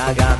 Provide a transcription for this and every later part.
Gaga.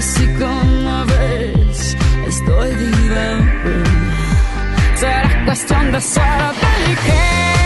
Así como ves, estoy vivo. Será cuestión de ser inteligente.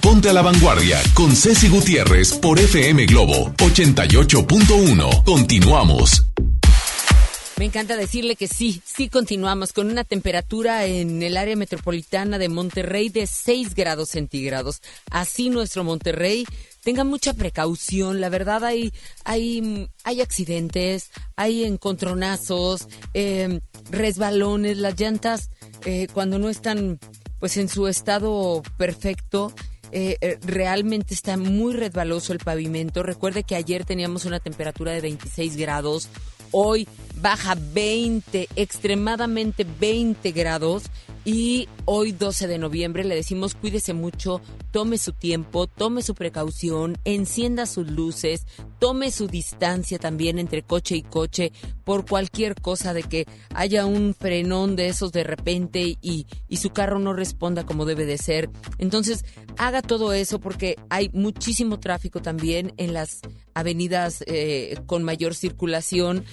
Ponte a la Vanguardia con Ceci Gutiérrez por FM Globo 88.1. Continuamos. Me encanta decirle que sí, sí continuamos con una temperatura en el área metropolitana de Monterrey de 6 grados centígrados. Así nuestro Monterrey, tenga mucha precaución, la verdad hay, hay, hay accidentes, hay encontronazos, eh, resbalones, las llantas eh, cuando no están pues en su estado perfecto, eh, eh, realmente está muy resbaloso el pavimento. Recuerde que ayer teníamos una temperatura de 26 grados, hoy baja 20, extremadamente 20 grados y hoy 12 de noviembre le decimos cuídese mucho, tome su tiempo, tome su precaución, encienda sus luces, tome su distancia también entre coche y coche por cualquier cosa de que haya un frenón de esos de repente y, y su carro no responda como debe de ser. Entonces haga todo eso porque hay muchísimo tráfico también en las avenidas eh, con mayor circulación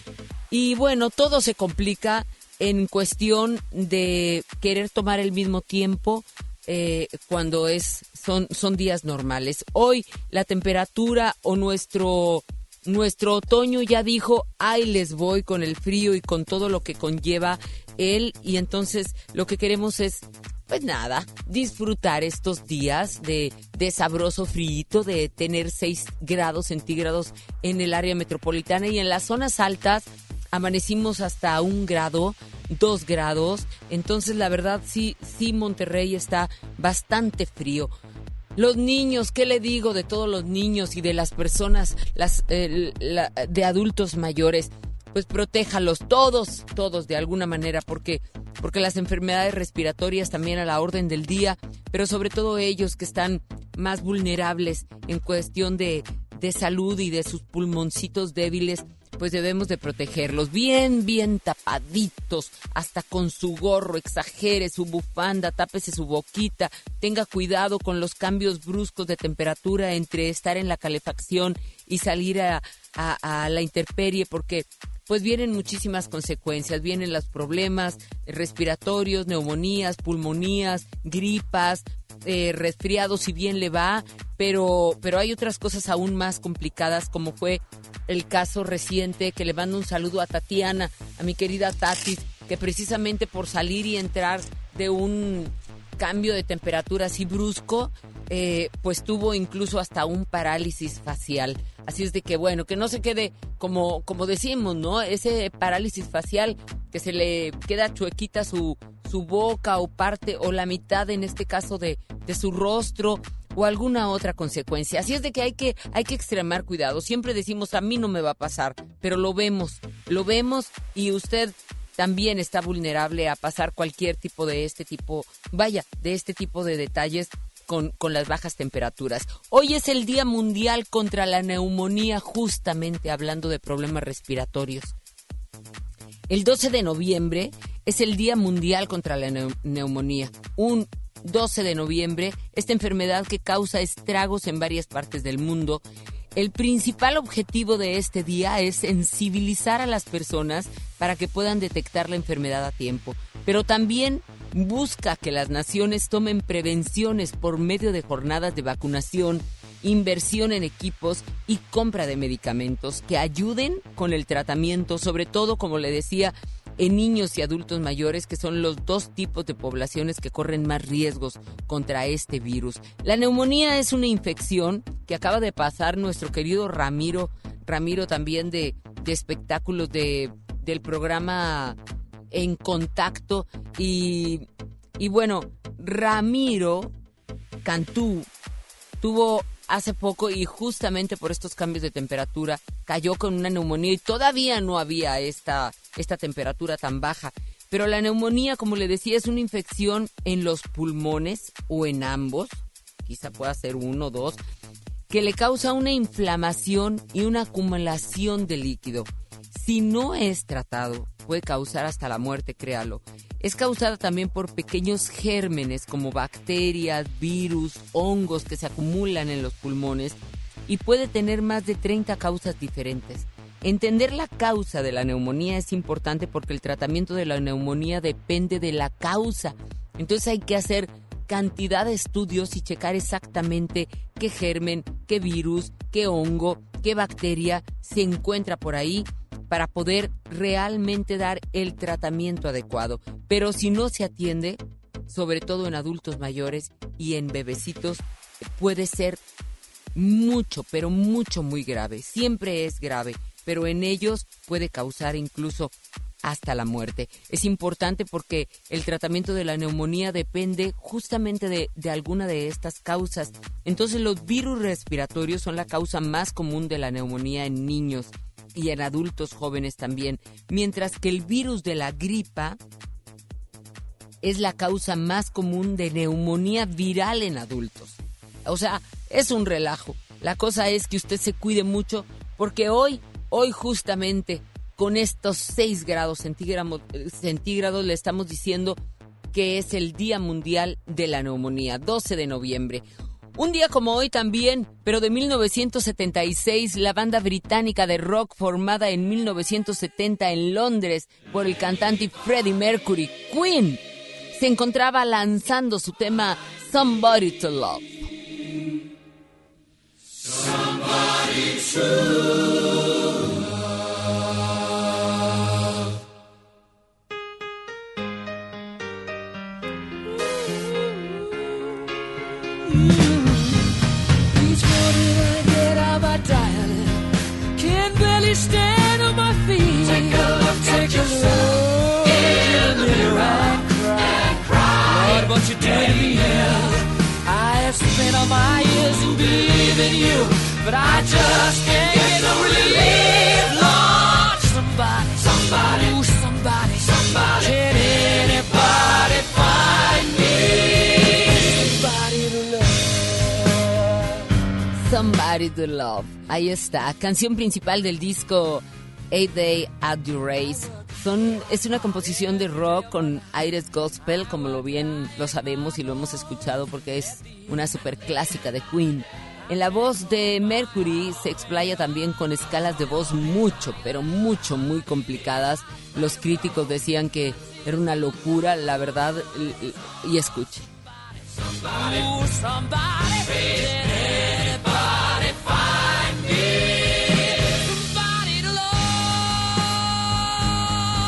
y bueno, todo se complica en cuestión de querer tomar el mismo tiempo eh, cuando es son son días normales. Hoy la temperatura o nuestro nuestro otoño ya dijo, ay les voy con el frío y con todo lo que conlleva él y entonces lo que queremos es pues nada, disfrutar estos días de, de sabroso frío, de tener 6 grados centígrados en el área metropolitana y en las zonas altas amanecimos hasta un grado, dos grados. Entonces, la verdad, sí, sí, Monterrey está bastante frío. Los niños, ¿qué le digo de todos los niños y de las personas, las, la- de adultos mayores? Pues protéjalos, todos, todos de alguna manera, porque, porque las enfermedades respiratorias también a la orden del día, pero sobre todo ellos que están más vulnerables en cuestión de, de salud y de sus pulmoncitos débiles, pues debemos de protegerlos bien, bien tapaditos, hasta con su gorro, exagere su bufanda, tápese su boquita, tenga cuidado con los cambios bruscos de temperatura entre estar en la calefacción y salir a, a- la intemperie, porque pues vienen muchísimas consecuencias, vienen los problemas respiratorios, neumonías, pulmonías, gripas, eh, resfriados si bien le va, pero, pero hay otras cosas aún más complicadas como fue el caso reciente que le mando un saludo a Tatiana, a mi querida Tati, que precisamente por salir y entrar de un cambio de temperatura así brusco, eh, pues tuvo incluso hasta un parálisis facial. Así es de que bueno, que no se quede como, como decimos, ¿no? Ese parálisis facial que se le queda chuequita su, su boca o parte o la mitad en este caso de, de su rostro o alguna otra consecuencia. Así es de que hay que hay que extremar cuidado. Siempre decimos a mí no me va a pasar, pero lo vemos, lo vemos y usted también está vulnerable a pasar cualquier tipo de este tipo, vaya, de este tipo de detalles con, con las bajas temperaturas. Hoy es el Día Mundial contra la Neumonía, justamente hablando de problemas respiratorios. El 12 de noviembre es el Día Mundial contra la neu- Neumonía. Un 12 de noviembre, esta enfermedad que causa estragos en varias partes del mundo. El principal objetivo de este día es sensibilizar a las personas para que puedan detectar la enfermedad a tiempo, pero también busca que las naciones tomen prevenciones por medio de jornadas de vacunación, inversión en equipos y compra de medicamentos que ayuden con el tratamiento, sobre todo, como le decía, en niños y adultos mayores, que son los dos tipos de poblaciones que corren más riesgos contra este virus. La neumonía es una infección que acaba de pasar nuestro querido Ramiro, Ramiro también de, de espectáculos de, del programa En Contacto. Y, y bueno, Ramiro Cantú tuvo hace poco y justamente por estos cambios de temperatura cayó con una neumonía y todavía no había esta, esta temperatura tan baja. Pero la neumonía, como le decía, es una infección en los pulmones o en ambos, quizá pueda ser uno o dos, que le causa una inflamación y una acumulación de líquido. Si no es tratado, puede causar hasta la muerte, créalo. Es causada también por pequeños gérmenes como bacterias, virus, hongos que se acumulan en los pulmones y puede tener más de 30 causas diferentes. Entender la causa de la neumonía es importante porque el tratamiento de la neumonía depende de la causa. Entonces hay que hacer cantidad de estudios y checar exactamente qué germen, qué virus, qué hongo, qué bacteria se encuentra por ahí para poder realmente dar el tratamiento adecuado. Pero si no se atiende, sobre todo en adultos mayores y en bebecitos, puede ser mucho, pero mucho, muy grave. Siempre es grave, pero en ellos puede causar incluso hasta la muerte. Es importante porque el tratamiento de la neumonía depende justamente de, alguna de estas causas. Entonces los virus respiratorios son la causa más común de la neumonía en niños y en adultos jóvenes también, mientras que el virus de la gripa es la causa más común de neumonía viral en adultos. O sea, es un relajo. La cosa es que usted se cuide mucho porque hoy, hoy justamente con estos 6 grados centígrados, centígrados le estamos diciendo que es el Día Mundial de la Neumonía, 12 de noviembre. Un día como hoy también, pero de 1976, la banda británica de rock formada en 1970 en Londres por el cantante Freddie Mercury, Queen, se encontraba lanzando su tema Somebody to Love. Stand on my feet. Take a look Take a look in the mirror and cry. Lord, what you doing to me? I have spent all my years in believing you, but I just can't get no relief. Lord, somebody, somebody, Somebody to Love. Ahí está, canción principal del disco Eight Day at the Race. Es una composición de rock con aires gospel, como lo bien lo sabemos y lo hemos escuchado porque es una super clásica de Queen. En la voz de Mercury se explaya también con escalas de voz mucho, pero mucho, muy complicadas. Los críticos decían que era una locura, la verdad, y, y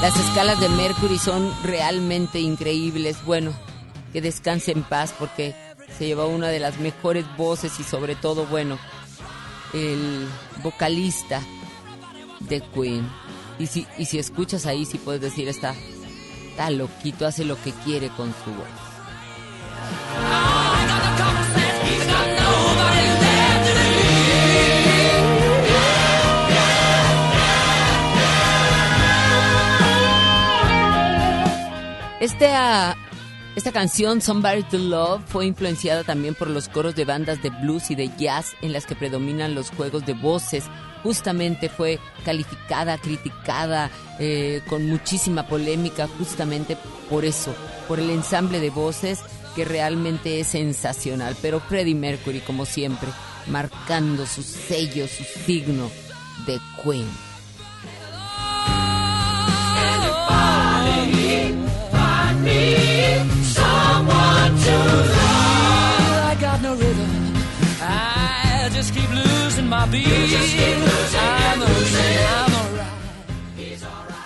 Las escalas de Mercury son realmente increíbles. Bueno, que descanse en paz porque se llevó una de las mejores voces y sobre todo, bueno, el vocalista de Queen. Y si, y si escuchas ahí, si puedes decir, está, está loquito, hace lo que quiere con su voz. Esta, esta canción, Somebody to Love, fue influenciada también por los coros de bandas de blues y de jazz en las que predominan los juegos de voces. Justamente fue calificada, criticada, eh, con muchísima polémica, justamente por eso, por el ensamble de voces que realmente es sensacional. Pero Freddie Mercury, como siempre, marcando su sello, su signo de Queen. Someone to love. I got no rhythm. I just keep losing my beat.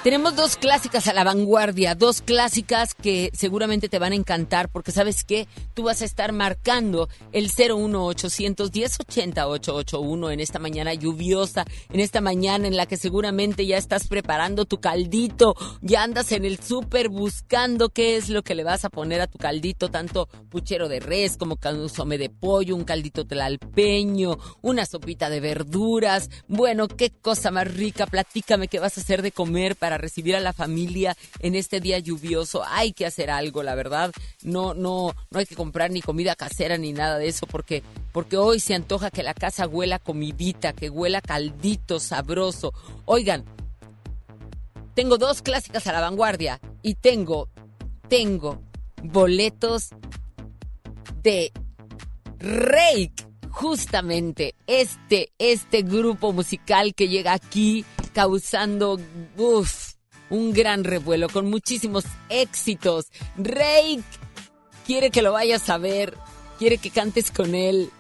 Tenemos dos clásicas a la vanguardia, dos clásicas que seguramente te van a encantar porque sabes que tú vas a estar marcando el 01800 1080 881 en esta mañana lluviosa, en esta mañana en la que seguramente ya estás preparando tu caldito, ya andas en el súper buscando qué es lo que le vas a poner a tu caldito, tanto puchero de res como consome de pollo, un caldito tlalpeño, una sopita de verduras. Bueno, qué cosa más rica, platícame qué vas a hacer de comer para recibir a la familia en este día lluvioso. Hay que hacer algo, la verdad. No, no, no hay que comprar ni comida casera ni nada de eso porque, porque hoy se antoja que la casa huela comidita, que huela caldito sabroso. Oigan, tengo dos clásicas a la vanguardia y tengo, tengo boletos de Rake. Justamente este, este grupo musical que llega aquí causando uf, un gran revuelo con muchísimos éxitos. Rake quiere que lo vayas a ver, quiere que cantes con él.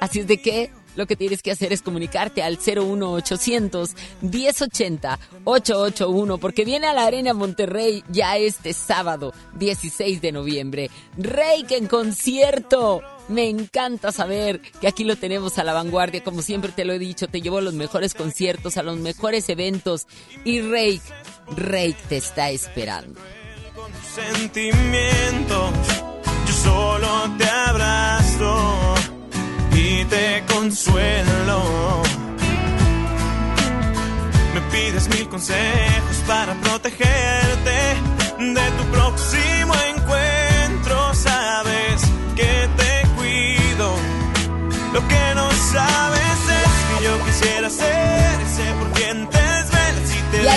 Así es de que lo que tienes que hacer es comunicarte al 01800 1080 881 porque viene a la Arena Monterrey ya este sábado 16 de noviembre. Reik en concierto. Me encanta saber que aquí lo tenemos a la vanguardia, como siempre te lo he dicho, te llevo a los mejores conciertos, a los mejores eventos y Reik, Reik te está esperando. sentimientos. Yo solo te abrazo y te consuelo. Me pides mil consejos para protegerte de tu próximo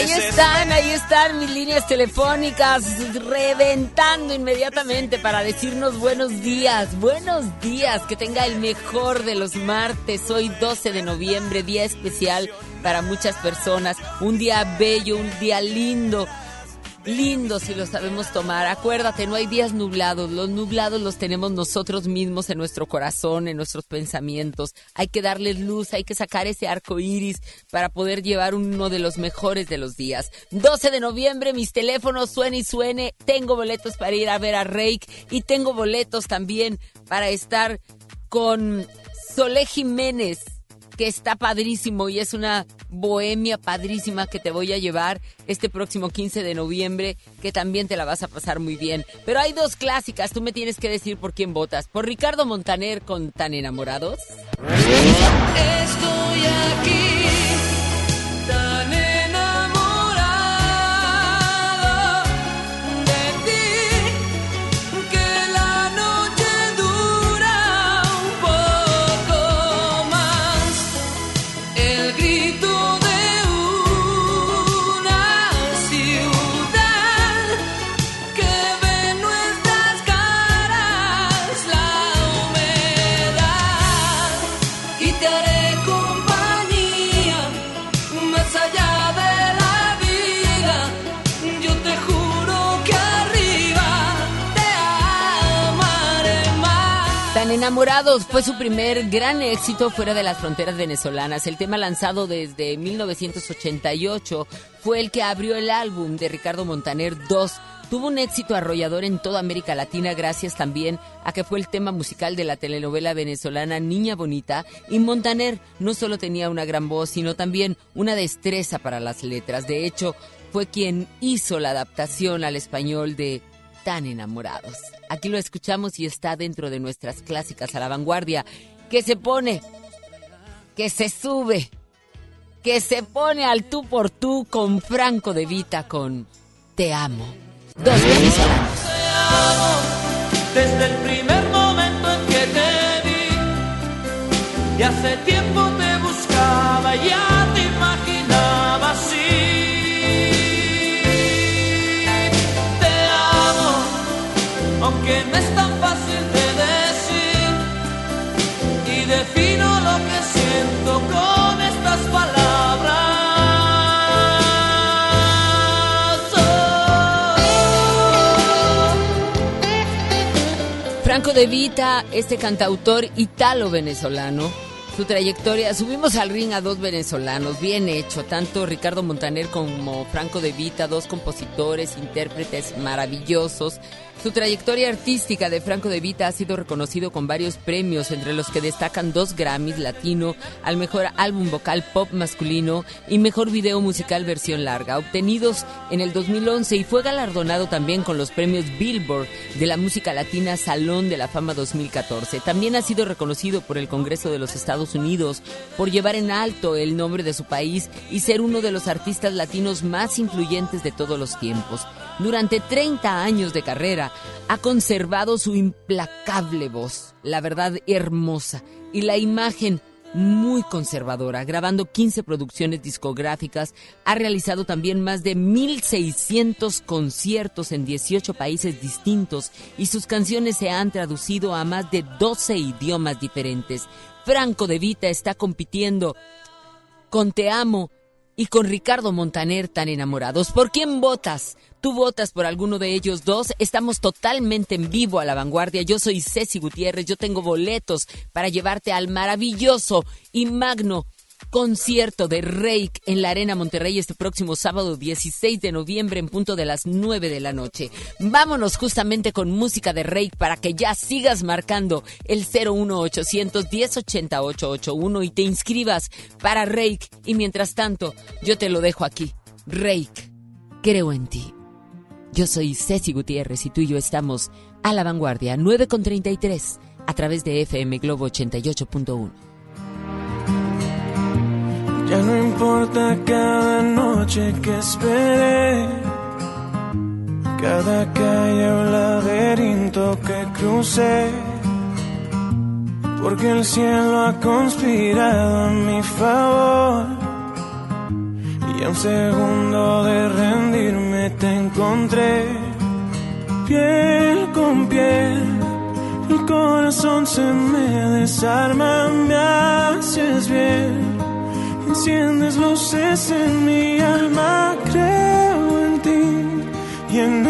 ahí están, ahí están mis líneas telefónicas reventando inmediatamente para decirnos buenos días, buenos días, que tenga el mejor de los martes, hoy 12 de noviembre, día especial para muchas personas, un día bello, un día lindo. Lindo si lo sabemos tomar. Acuérdate, no hay días nublados. Los nublados los tenemos nosotros mismos en nuestro corazón, en nuestros pensamientos. Hay que darles luz, hay que sacar ese arco iris para poder llevar uno de los mejores de los días. 12 de noviembre, mis teléfonos suene y suene. Tengo boletos para ir a ver a Reik y tengo boletos también para estar con Solé Jiménez que está padrísimo y es una bohemia padrísima que te voy a llevar este próximo 15 de noviembre, que también te la vas a pasar muy bien. Pero hay dos clásicas, tú me tienes que decir por quién votas. ¿Por Ricardo Montaner con Tan Enamorados? Estoy aquí, enamorados fue su primer gran éxito fuera de las fronteras venezolanas. El tema lanzado desde 1988 fue el que abrió el álbum de Ricardo Montaner 2. Tuvo un éxito arrollador en toda América Latina gracias también a que fue el tema musical de la telenovela venezolana Niña Bonita y Montaner no solo tenía una gran voz, sino también una destreza para las letras. De hecho, fue quien hizo la adaptación al español de tan enamorados. Aquí lo escuchamos y está dentro de nuestras clásicas a la vanguardia, que se pone, que se sube, que se pone al tú por tú con Franco de Vita con Te amo. Dos venezolanos. Desde el primer momento en que te vi, y hace tiempo te aunque no es tan fácil de decir, y defino lo que siento con estas palabras. Franco de Vita, este cantautor italo-venezolano. Su trayectoria, subimos al ring a dos venezolanos, bien hecho, tanto Ricardo Montaner como Franco de Vita, dos compositores, intérpretes maravillosos. Su trayectoria artística de Franco de Vita ha sido reconocido con varios premios, entre los que destacan dos Grammys latino al mejor álbum vocal pop masculino y mejor video musical versión larga, obtenidos en el 2011 y fue galardonado también con los premios Billboard de la música latina Salón de la Fama 2014. También ha sido reconocido por el Congreso de los Estados Unidos por llevar en alto el nombre de su país y ser uno de los artistas latinos más influyentes de todos los tiempos. Durante 30 años de carrera ha conservado su implacable voz, la verdad hermosa, y la imagen muy conservadora, grabando 15 producciones discográficas, ha realizado también más de 1.600 conciertos en 18 países distintos y sus canciones se han traducido a más de 12 idiomas diferentes. Franco de Vita está compitiendo con Te Amo y con Ricardo Montaner tan enamorados. ¿Por quién votas? ¿Tú votas por alguno de ellos dos? Estamos totalmente en vivo a la vanguardia. Yo soy Ceci Gutiérrez, yo tengo boletos para llevarte al maravilloso y magno concierto de Reik en la Arena Monterrey este próximo sábado 16 de noviembre en punto de las 9 de la noche. Vámonos justamente con música de Reik para que ya sigas marcando el 01800 1080 881 y te inscribas para Reik. Y mientras tanto, yo te lo dejo aquí. Reik, creo en ti. Yo soy Ceci Gutiérrez y tú y yo estamos a la vanguardia 9 con 33 a través de FM Globo 88.1. Ya no importa cada noche que esperé, cada calle o laberinto que crucé, porque el cielo ha conspirado a mi favor. Y a un segundo de rendirme te encontré, piel con piel. El corazón se me desarma, me haces bien. Enciendes luces en mi alma, creo en ti y en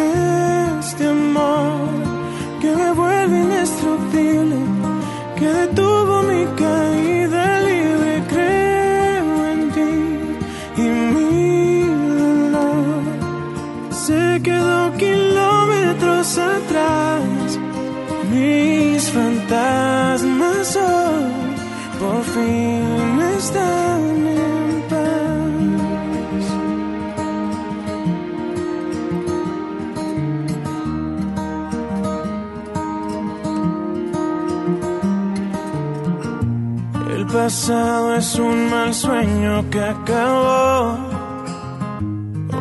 este amor que me vuelve indestructible, que detuvo mi caída kilómetros atrás. Mis fantasmas por fin están en paz. El pasado es un mal sueño que acabó.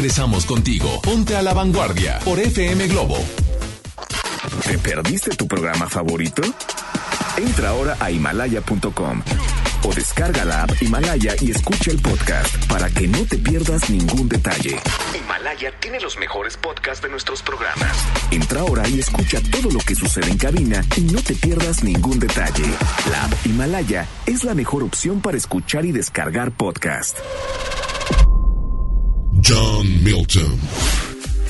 regresamos contigo. Ponte a la vanguardia por FM Globo. ¿Te perdiste tu programa favorito? Entra ahora a himalaya.com o descarga la app Himalaya y escucha el podcast para que no te pierdas ningún detalle. Himalaya tiene los mejores podcasts de nuestros programas. Entra ahora y escucha todo lo que sucede en cabina y no te pierdas ningún detalle. La app Himalaya es la mejor opción para escuchar y descargar podcast. John Milton.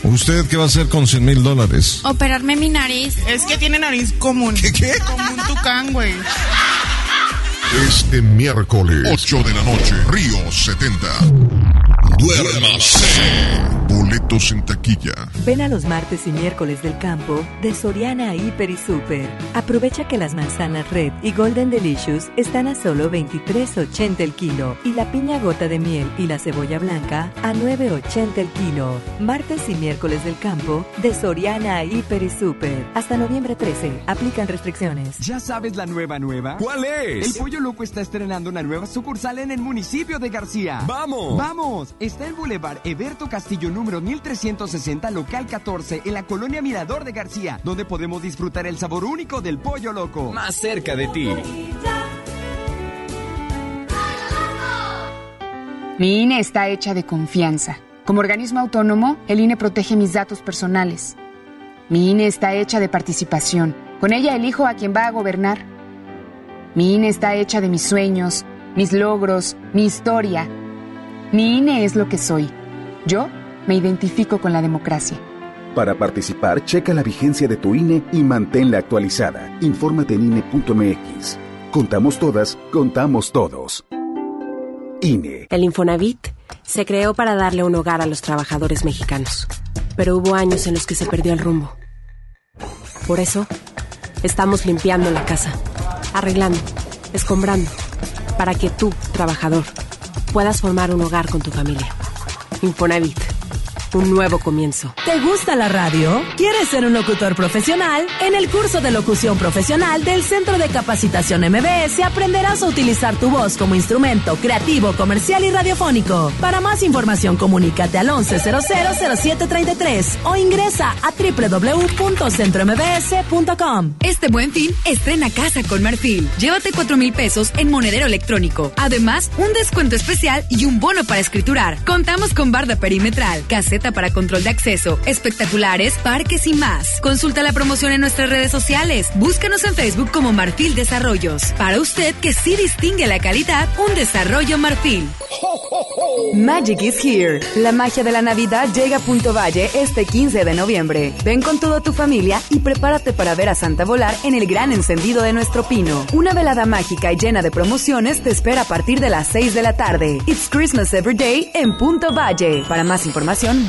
¿Usted qué va a hacer con 100 mil dólares? Operarme mi nariz. Es que tiene nariz común. ¿Qué, qué? Como un tucán, güey. Este miércoles, 8 de la noche, Río 70. Duérmase. Boletos en taquilla. Ven a los martes y miércoles del campo de Soriana Hiper y Super. Aprovecha que las manzanas Red y Golden Delicious están a solo 23.80 el kilo y la piña gota de miel y la cebolla blanca a 9.80 el kilo. Martes y miércoles del campo de Soriana Hiper y Super. Hasta noviembre 13. Aplican restricciones. ¿Ya sabes la nueva nueva? ¿Cuál es? El Pollo Loco está estrenando una nueva sucursal en el municipio de García. ¡Vamos! ¡Vamos! Está en Boulevard Eberto Castillo número 1360, local 14, en la colonia Mirador de García, donde podemos disfrutar el sabor único del Pollo Loco. Más cerca de ti. Mi INE está hecha de confianza. Como organismo autónomo, el INE protege mis datos personales. Mi INE está hecha de participación. Con ella elijo a quien va a gobernar. Mi INE está hecha de mis sueños, mis logros, mi historia. Mi INE es lo que soy. Yo me identifico con la democracia. Para participar, checa la vigencia de tu INE y manténla actualizada. Infórmate en INE.mx. Contamos todas, contamos todos. INE. El Infonavit se creó para darle un hogar a los trabajadores mexicanos, pero hubo años en los que se perdió el rumbo. Por eso, estamos limpiando la casa, arreglando, escombrando, para que tú, trabajador, puedas formar un hogar con tu familia. Infonavit, un nuevo comienzo. ¿Te gusta la radio? ¿Quieres ser un locutor profesional? En el curso de locución profesional del Centro de Capacitación MBS aprenderás a utilizar tu voz como instrumento creativo, comercial y radiofónico. Para más información, comunícate al 11000733 o ingresa a www.centrombs.com. Este buen fin, estrena casa con Marfil. Llévate 4 mil pesos en monedero electrónico. Además, un descuento especial y un bono para escriturar. Contamos con barda perimetral, para control de acceso, espectaculares, parques y más. Consulta la promoción en nuestras redes sociales. Búscanos en Facebook como Marfil Desarrollos. Para usted que sí distingue la calidad, un desarrollo Marfil. Magic is here. La magia de la Navidad llega a Punto Valle este 15 de noviembre. Ven con toda tu familia y prepárate para ver a Santa volar en el gran encendido de nuestro pino. Una velada mágica y llena de promociones te espera a partir de las 6 de la tarde. It's Christmas Every Day en Punto Valle. Para más información,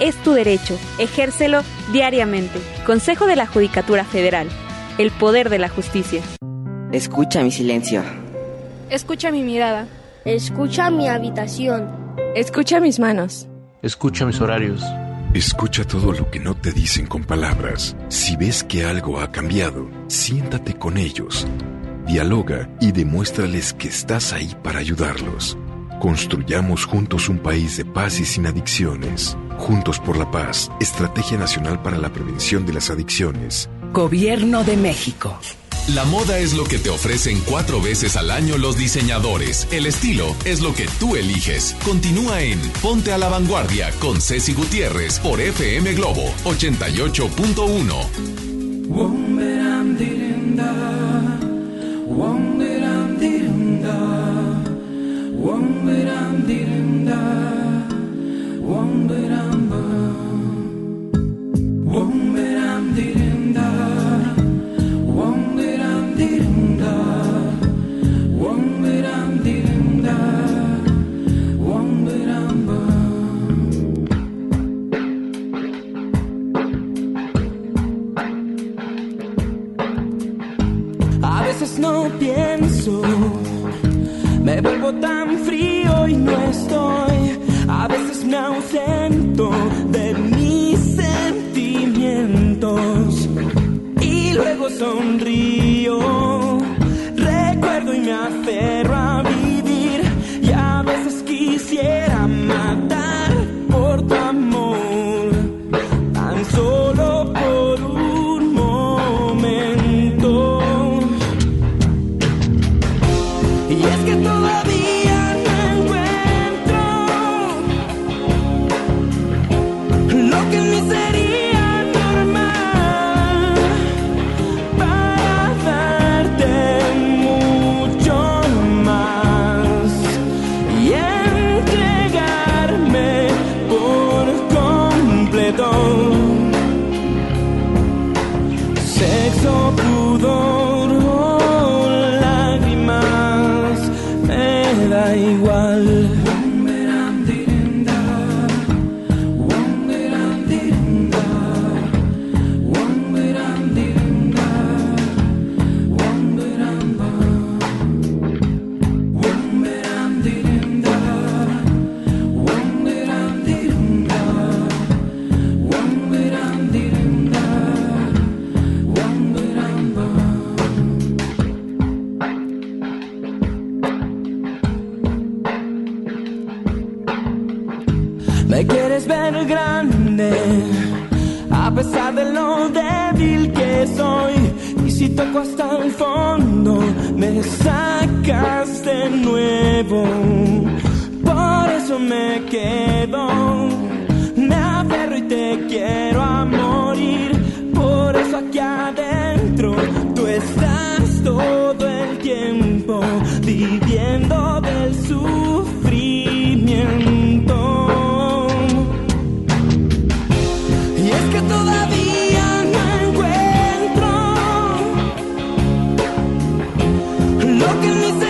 Es tu derecho, ejércelo diariamente. Consejo de la Judicatura Federal. El poder de la justicia. Escucha mi silencio. Escucha mi mirada. Escucha mi habitación. Escucha mis manos. Escucha mis horarios. Escucha todo lo que no te dicen con palabras. Si ves que algo ha cambiado, siéntate con ellos. Dialoga y demuéstrales que estás ahí para ayudarlos. Construyamos juntos un país de paz y sin adicciones. Juntos por la paz, Estrategia Nacional para la Prevención de las Adicciones. Gobierno de México. La moda es lo que te ofrecen cuatro veces al año los diseñadores. El estilo es lo que tú eliges. Continúa en Ponte a la Vanguardia con Ceci Gutiérrez por FM Globo 88.1. A veces no pienso, me vuelvo tan frío y no estoy. A veces me ausento de mis sentimientos y luego sonrío. Recuerdo y me aferro a vivir y a veces quisiera ver grande, a pesar de lo débil que soy. Y si toco hasta el fondo, me sacas de nuevo. Por eso me quedo, me aferro y te quiero a morir. Por eso aquí adentro tú estás todo el tiempo viviendo del sufrimiento. Lo que ni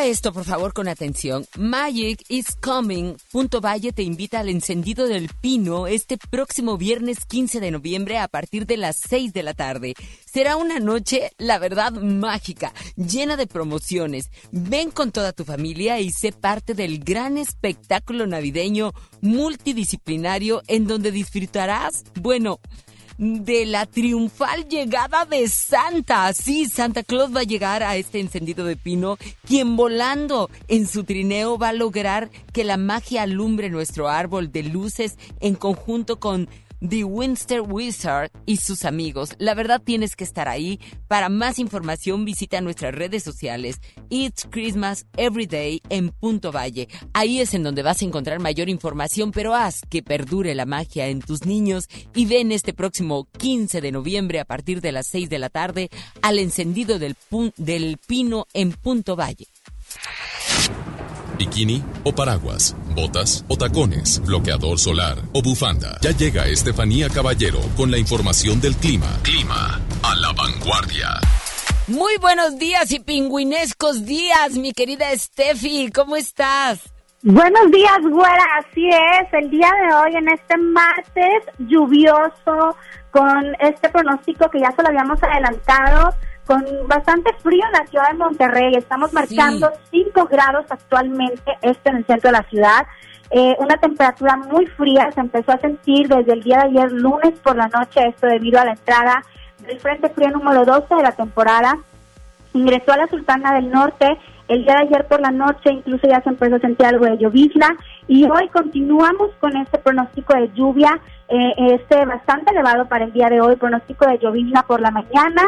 Esto, por favor, con atención. Magic is Coming. Punto Valle te invita al encendido del pino este próximo viernes 15 de noviembre a partir de las 6 de la tarde. Será una noche, la verdad, mágica, llena de promociones. Ven con toda tu familia y sé parte del gran espectáculo navideño multidisciplinario en donde disfrutarás, bueno, de la triunfal llegada de Santa. Sí, Santa Claus va a llegar a este encendido de pino, quien volando en su trineo va a lograr que la magia alumbre nuestro árbol de luces en conjunto con The Winster Wizard y sus amigos. La verdad tienes que estar ahí. Para más información visita nuestras redes sociales It's Christmas Every Day en Punto Valle. Ahí es en donde vas a encontrar mayor información, pero haz que perdure la magia en tus niños y ven este próximo 15 de noviembre a partir de las 6 de la tarde al encendido del, del pino en Punto Valle. Bikini o paraguas, botas o tacones, bloqueador solar o bufanda. Ya llega Estefanía Caballero con la información del clima. Clima a la vanguardia. Muy buenos días y pingüinescos días, mi querida Steffi. ¿Cómo estás? Buenos días, güera. Así es, el día de hoy, en este martes lluvioso, con este pronóstico que ya se lo habíamos adelantado, con bastante frío en la ciudad de Monterrey. Estamos marcando 5 grados actualmente, este en el centro de la ciudad. Eh, una temperatura muy fría se empezó a sentir desde el día de ayer, lunes por la noche, esto debido a la entrada del Frente Frío número 12 de la temporada ingresó a la Sultana del Norte el día de ayer por la noche, incluso ya se empezó a sentir algo de llovizna y hoy continuamos con este pronóstico de lluvia, eh, este bastante elevado para el día de hoy, pronóstico de llovizna por la mañana.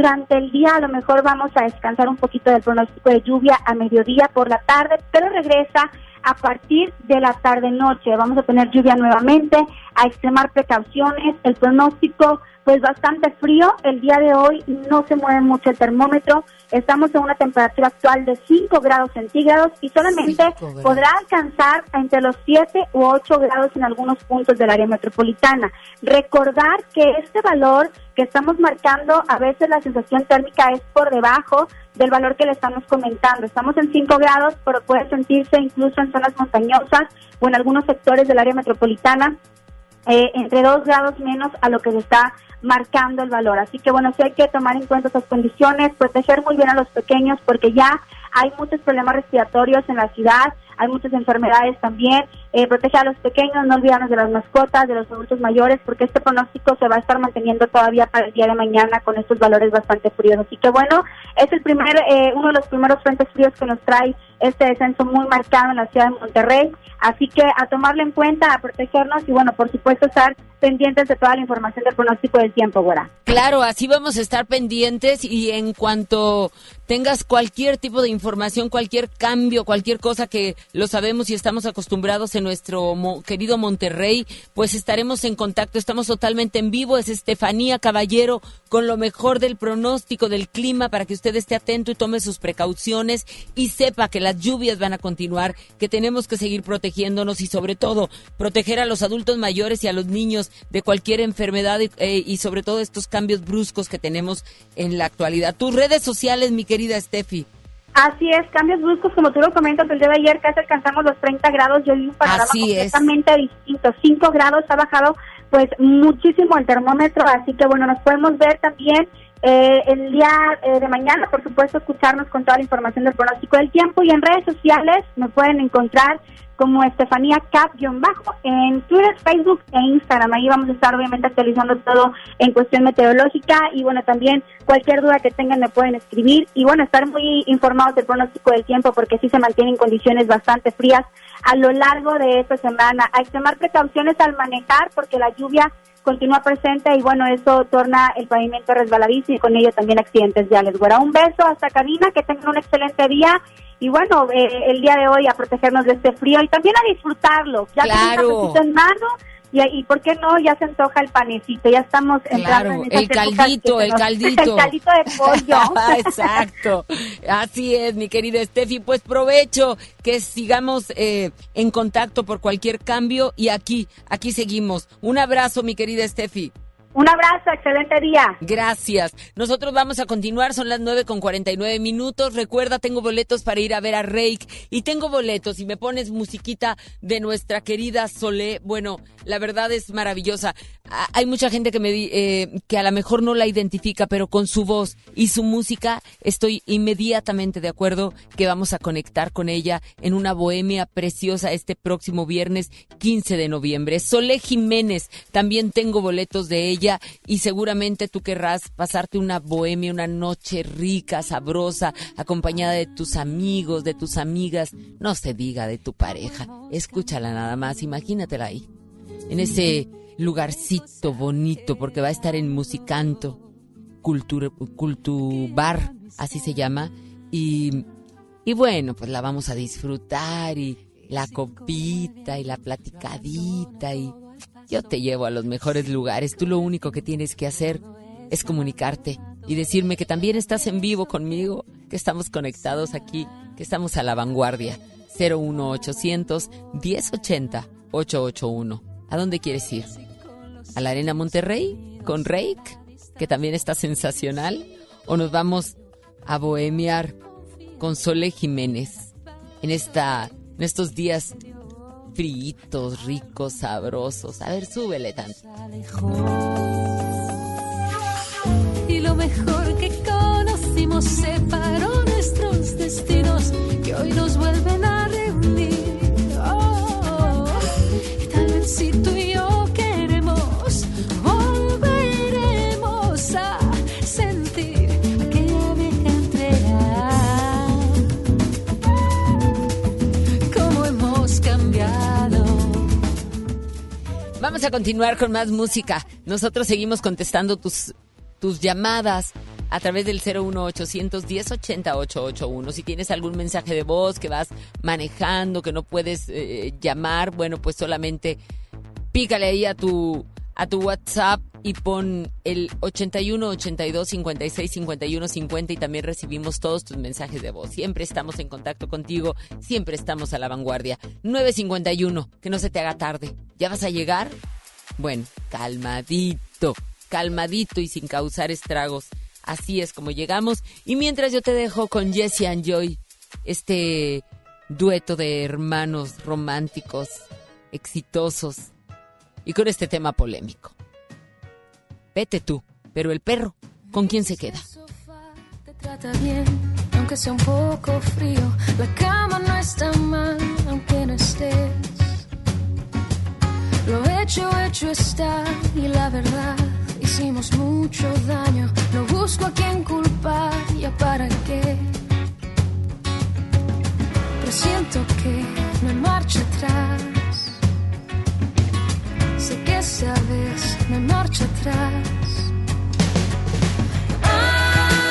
Durante el día a lo mejor vamos a descansar un poquito del pronóstico de lluvia a mediodía por la tarde, pero regresa a partir de la tarde-noche. Vamos a tener lluvia nuevamente, a extremar precauciones. El pronóstico pues bastante frío. El día de hoy no se mueve mucho el termómetro. Estamos en una temperatura actual de 5 grados centígrados y solamente grados. podrá alcanzar entre los 7 u 8 grados en algunos puntos del área metropolitana. Recordar que este valor que estamos marcando, a veces la sensación térmica es por debajo del valor que le estamos comentando. Estamos en 5 grados, pero puede sentirse incluso en zonas montañosas o en algunos sectores del área metropolitana eh, entre 2 grados menos a lo que se está marcando el valor. Así que bueno, sí hay que tomar en cuenta estas condiciones, proteger muy bien a los pequeños porque ya hay muchos problemas respiratorios en la ciudad, hay muchas enfermedades también. Eh, proteger a los pequeños, no olvidarnos de las mascotas, de los adultos mayores, porque este pronóstico se va a estar manteniendo todavía para el día de mañana con estos valores bastante fríos. Así que bueno, es el primer, eh, uno de los primeros frentes fríos que nos trae este descenso muy marcado en la ciudad de Monterrey. Así que a tomarlo en cuenta, a protegernos y bueno, por supuesto estar pendientes de toda la información del pronóstico del tiempo, güera. Claro, así vamos a estar pendientes y en cuanto tengas cualquier tipo de información, cualquier cambio, cualquier cosa que lo sabemos y estamos acostumbrados en nuestro querido Monterrey, pues estaremos en contacto. Estamos totalmente en vivo. Es Estefanía Caballero con lo mejor del pronóstico del clima para que usted esté atento y tome sus precauciones y sepa que las lluvias van a continuar, que tenemos que seguir protegiéndonos y sobre todo proteger a los adultos mayores y a los niños de cualquier enfermedad y, eh, y sobre todo estos cambios bruscos que tenemos en la actualidad. Tus redes sociales, mi querida Steffi. Así es, cambios bruscos, como tú lo comentas, el día de ayer casi alcanzamos los 30 grados y hoy un panorama completamente distinto. 5 grados ha bajado pues muchísimo el termómetro, así que bueno, nos podemos ver también eh, el día eh, de mañana, por supuesto, escucharnos con toda la información del pronóstico del tiempo y en redes sociales nos pueden encontrar como Estefanía Cap-bajo en Twitter, Facebook e Instagram. Ahí vamos a estar obviamente actualizando todo en cuestión meteorológica y bueno, también cualquier duda que tengan me pueden escribir y bueno, estar muy informados del pronóstico del tiempo porque sí se mantienen condiciones bastante frías a lo largo de esta semana. Hay que tomar precauciones al manejar porque la lluvia continúa presente y bueno, eso torna el pavimento resbaladizo y con ello también accidentes viales. Bueno, un beso hasta cabina, que tengan un excelente día y bueno, eh, el día de hoy a protegernos de este frío y también a disfrutarlo. Ya claro. en mano y, y por qué no, ya se antoja el panecito, ya estamos entrando en el caldito, el caldito. el caldito de pollo. Exacto, así es, mi querida Steffi, pues provecho que sigamos eh, en contacto por cualquier cambio y aquí, aquí seguimos. Un abrazo, mi querida Steffi. Un abrazo, excelente día. Gracias. Nosotros vamos a continuar, son las nueve con 49 minutos. Recuerda, tengo boletos para ir a ver a Rake y tengo boletos y me pones musiquita de nuestra querida Solé. Bueno, la verdad es maravillosa. Hay mucha gente que me eh, que a lo mejor no la identifica, pero con su voz y su música estoy inmediatamente de acuerdo que vamos a conectar con ella en una bohemia preciosa este próximo viernes 15 de noviembre. Solé Jiménez, también tengo boletos de ella y seguramente tú querrás pasarte una bohemia, una noche rica, sabrosa, acompañada de tus amigos, de tus amigas, no se diga de tu pareja. Escúchala nada más, imagínatela ahí, en ese lugarcito bonito, porque va a estar en Musicanto, Cultubar, así se llama, y, y bueno, pues la vamos a disfrutar y la copita y la platicadita y yo te llevo a los mejores lugares. Tú lo único que tienes que hacer es comunicarte y decirme que también estás en vivo conmigo, que estamos conectados aquí, que estamos a la vanguardia. 01800 1080 881. ¿A dónde quieres ir? ¿A la Arena Monterrey con Rake, que también está sensacional? ¿O nos vamos a bohemiar con Sole Jiménez en esta en estos días fritos, ricos, sabrosos. A ver, súbele tanto. Y lo mejor que conocimos separó nuestros destinos que hoy nos vuelven Vamos a continuar con más música. Nosotros seguimos contestando tus, tus llamadas a través del 01800 1080 881. Si tienes algún mensaje de voz que vas manejando, que no puedes eh, llamar, bueno, pues solamente pícale ahí a tu a tu WhatsApp y pon el 81 82 56 51 50 y también recibimos todos tus mensajes de voz. Siempre estamos en contacto contigo, siempre estamos a la vanguardia. 951, que no se te haga tarde. ¿Ya vas a llegar? Bueno, calmadito, calmadito y sin causar estragos. Así es como llegamos. Y mientras yo te dejo con Jesse and Joy, este dueto de hermanos románticos, exitosos y con este tema polémico. Vete tú, pero el perro, ¿con quién se queda? trata bien, aunque sea un poco frío. La cama no está mal, aunque no estés. Lo hecho, hecho está, y la verdad, hicimos mucho daño. No busco a quien culpar, ya para qué. Pero siento que no hay marcha atrás sé que sabes, me marcho atrás.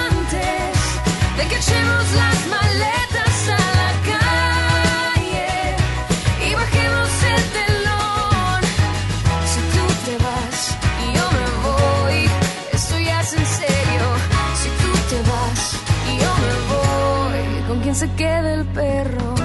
Antes de que echemos las maletas a la calle y bajemos el telón, si tú te vas y yo me voy, esto ya es en serio. Si tú te vas y yo me voy, ¿con quién se queda el perro?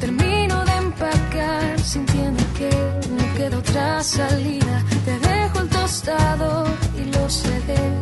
Termino de empacar sintiendo que no queda otra salida. Te dejo el tostado y los CDs.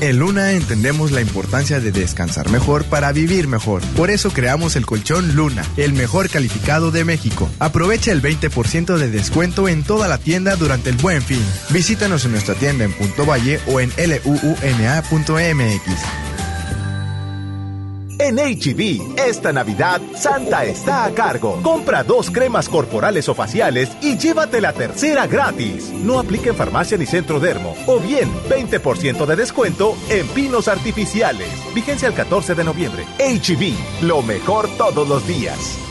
En Luna entendemos la importancia de descansar mejor para vivir mejor. Por eso creamos el colchón Luna, el mejor calificado de México. Aprovecha el 20% de descuento en toda la tienda durante el buen fin. Visítanos en nuestra tienda en Punto Valle o en luuna.mx. En HB, esta Navidad, Santa está a cargo. Compra dos cremas corporales o faciales y llévate la tercera gratis. No aplica en farmacia ni centro dermo. O bien, 20% de descuento en pinos artificiales. Vigencia el 14 de noviembre. HB, lo mejor todos los días.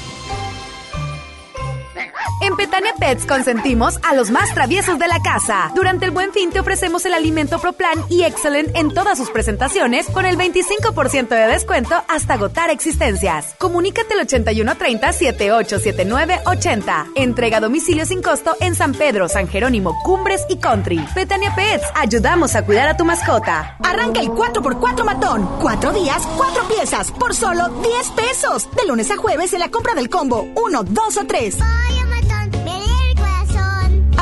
En Petania Pets consentimos a los más traviesos de la casa. Durante el Buen Fin te ofrecemos el alimento ProPlan y Excellent en todas sus presentaciones con el 25% de descuento hasta agotar existencias. Comunícate al 8130-787980. Entrega a domicilio sin costo en San Pedro, San Jerónimo, Cumbres y Country. Petania Pets, ayudamos a cuidar a tu mascota. Arranca el 4x4 matón. Cuatro días, cuatro piezas, por solo 10 pesos. De lunes a jueves en la compra del combo 1, 2 o 3.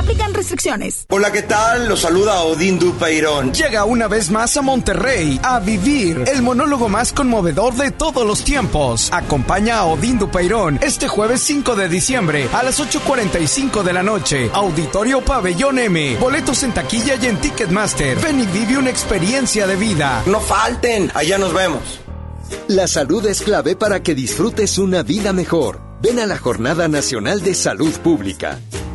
Aplican restricciones. Hola, ¿qué tal? Los saluda Odín Dupeirón. Llega una vez más a Monterrey a vivir el monólogo más conmovedor de todos los tiempos. Acompaña a Odín Dupeirón este jueves 5 de diciembre a las 8.45 de la noche. Auditorio Pabellón M. Boletos en taquilla y en Ticketmaster. Ven y vive una experiencia de vida. No falten, allá nos vemos. La salud es clave para que disfrutes una vida mejor. Ven a la Jornada Nacional de Salud Pública.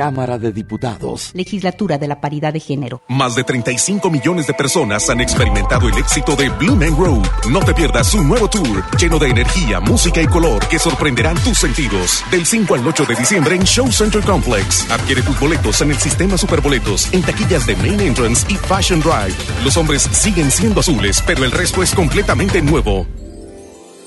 Cámara de Diputados. Legislatura de la Paridad de Género. Más de 35 millones de personas han experimentado el éxito de Blue Man Road. No te pierdas su nuevo tour, lleno de energía, música y color que sorprenderán tus sentidos. Del 5 al 8 de diciembre en Show Center Complex. Adquiere tus boletos en el sistema Superboletos, en taquillas de Main Entrance y Fashion Drive. Los hombres siguen siendo azules, pero el resto es completamente nuevo.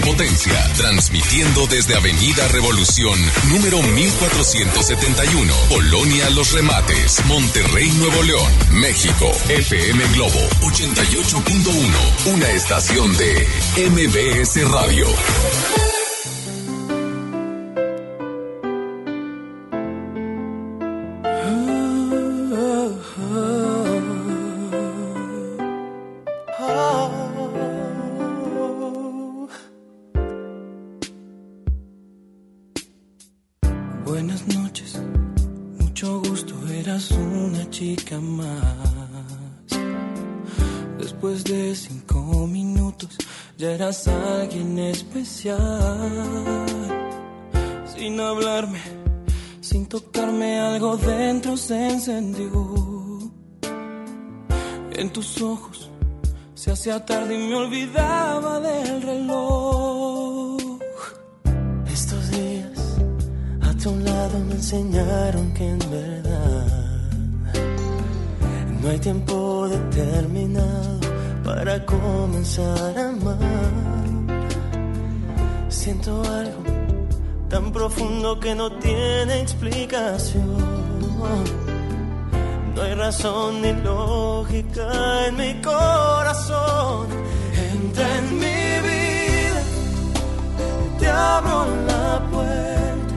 potencia, transmitiendo desde Avenida Revolución, número 1471, Colonia Los Remates, Monterrey, Nuevo León, México. FM Globo 88.1, una estación de MBS Radio. Hacía tarde y me olvidaba del reloj. Estos días a tu lado me enseñaron que en verdad no hay tiempo determinado para comenzar a amar. Siento algo tan profundo que no tiene explicación. No hay razón ni lógica en mi corazón. Entra en mi vida, te abro la puerta.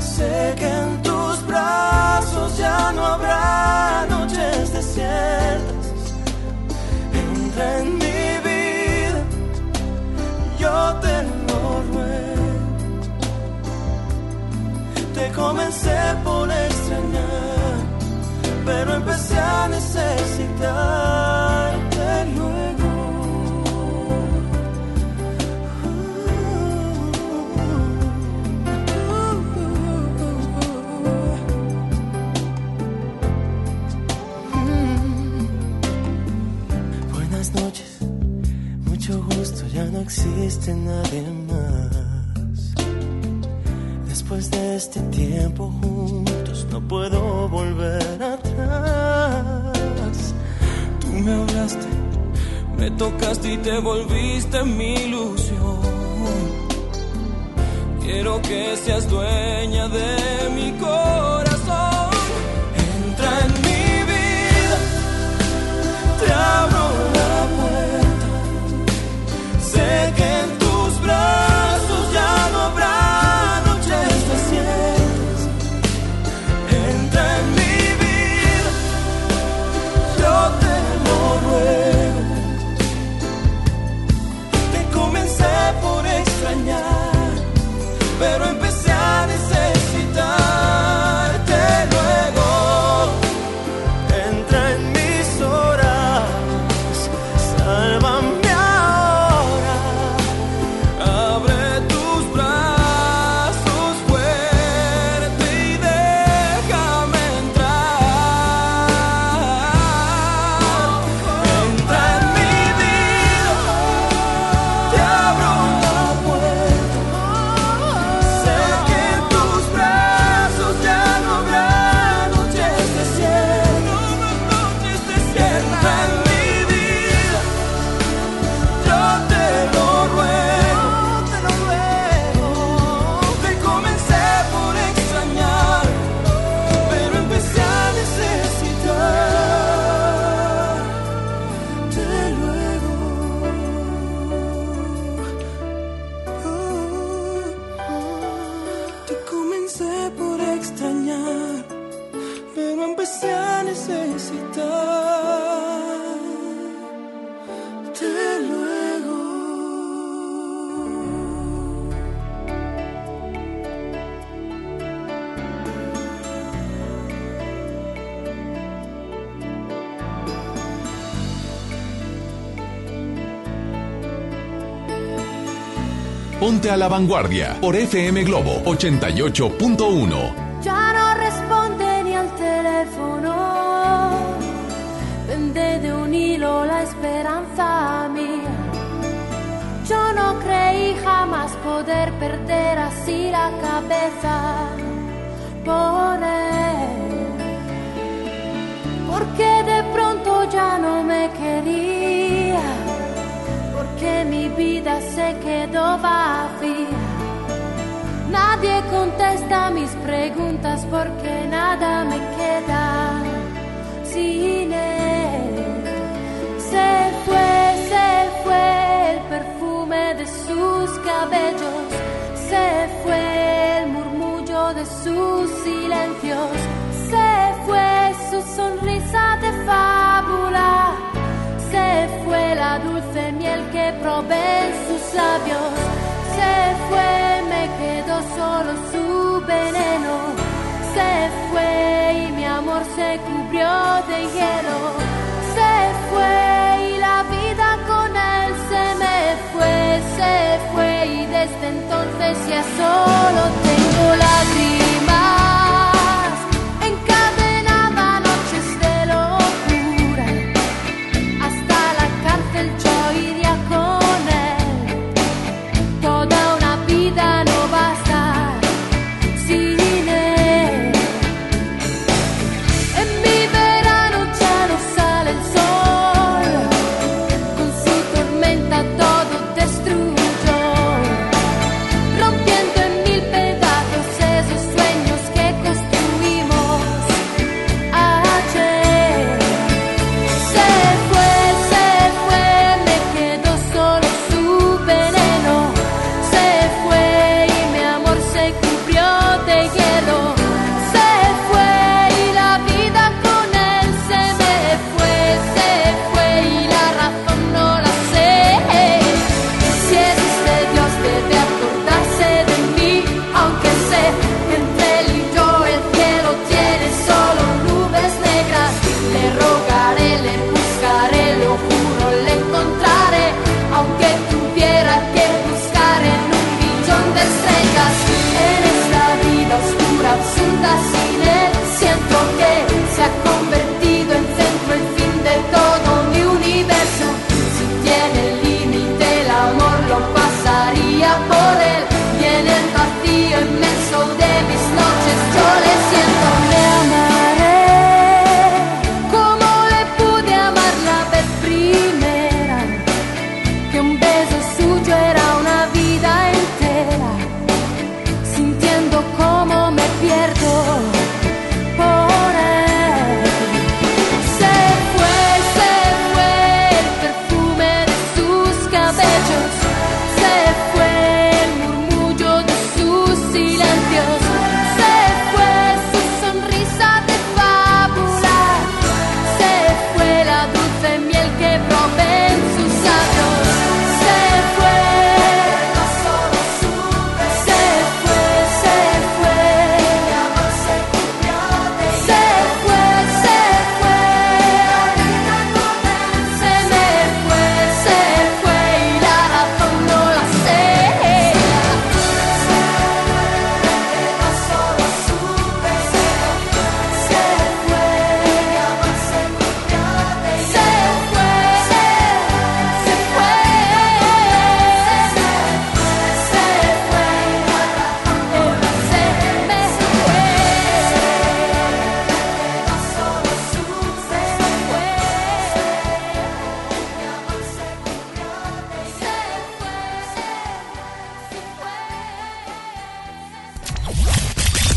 Sé que en tus brazos ya no habrá noches desiertas. Entra en mi vida, yo te lo ruego. Te comencé por extrañar pero empecé a necesitarte luego. Buenas noches, mucho gusto, ya no existe nadie más. Después de este tiempo juntos no puedo volver Tú me hablaste, me tocaste y te volviste mi ilusión. Quiero que seas dueña de mi corazón. a la vanguardia por FM Globo 88.1. Ya no responde ni al teléfono, pende de un hilo la esperanza mía. Yo no creí jamás poder perder así la cabeza por él, porque de pronto ya no me quería se quedó vacía. Nadie contesta mis preguntas porque nada me queda sin él. Se fue, se fue el perfume de sus cabellos, se fue el murmullo de sus silencios, se fue su sonrisa de fábula fue la dulce miel que probé en sus labios. Se fue, me quedó solo su veneno. Se fue y mi amor se cubrió de hielo. Se fue y la vida con él se me fue, se fue y desde entonces ya solo tengo lágrimas.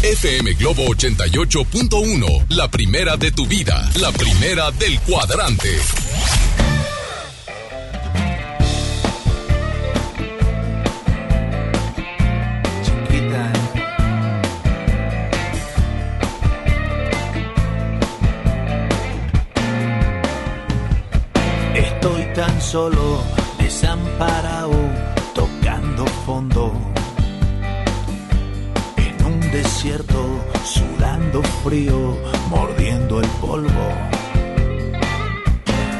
FM Globo 88.1, la primera de tu vida, la primera del cuadrante. Estoy tan solo, desamparado, tocando fondo desierto, sudando frío, mordiendo el polvo,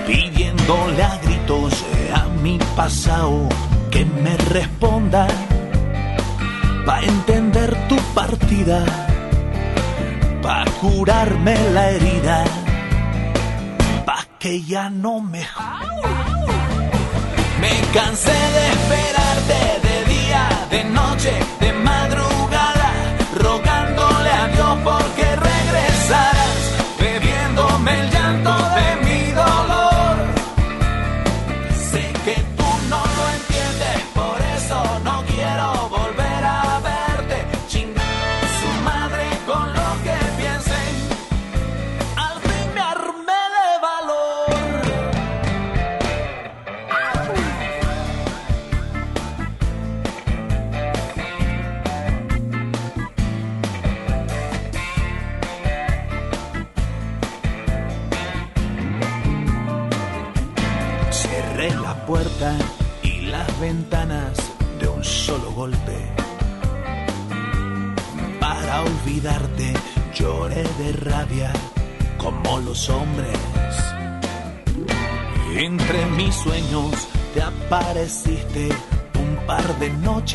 pidiéndole a gritos a mi pasado que me responda pa entender tu partida, pa curarme la herida, pa que ya no me me cansé de esperarte de día, de noche, de madrugada.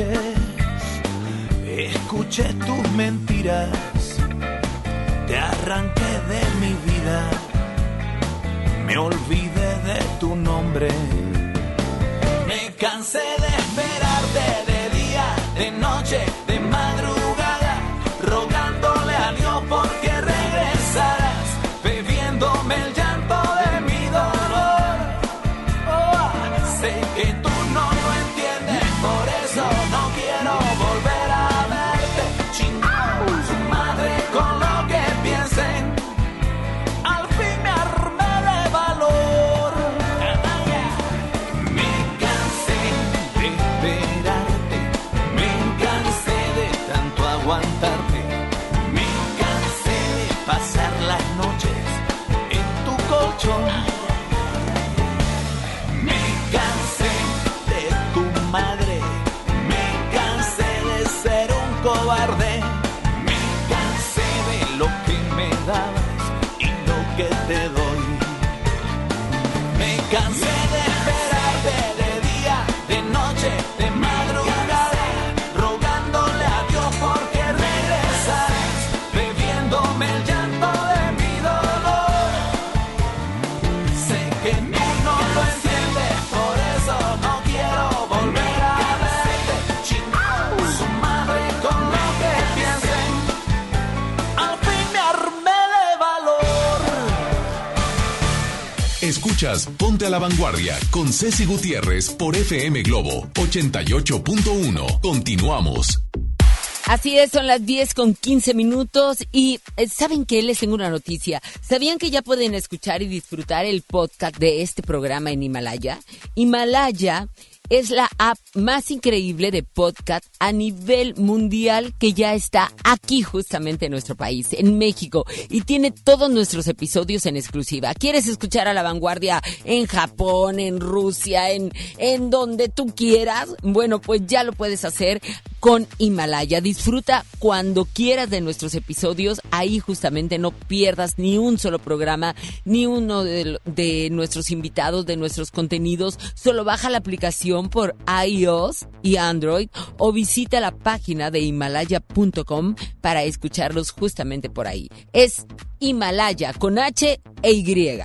Noches. Escuché tus mentiras, la Vanguardia con Ceci Gutiérrez por FM Globo 88.1. Continuamos. Así es, son las 10 con 15 minutos y eh, ¿saben qué? Les tengo una noticia. ¿Sabían que ya pueden escuchar y disfrutar el podcast de este programa en Himalaya? Himalaya es la app más increíble de podcast a nivel mundial que ya está aquí justamente en nuestro país, en México, y tiene todos nuestros episodios en exclusiva. ¿Quieres escuchar a la vanguardia en Japón, en Rusia, en, en donde tú quieras? Bueno, pues ya lo puedes hacer con Himalaya. Disfruta cuando quieras de nuestros episodios. Ahí justamente no pierdas ni un solo programa, ni uno de, de nuestros invitados, de nuestros contenidos. Solo baja la aplicación por iOS y Android o visita la página de himalaya.com para escucharlos justamente por ahí. Es Himalaya con H e Y.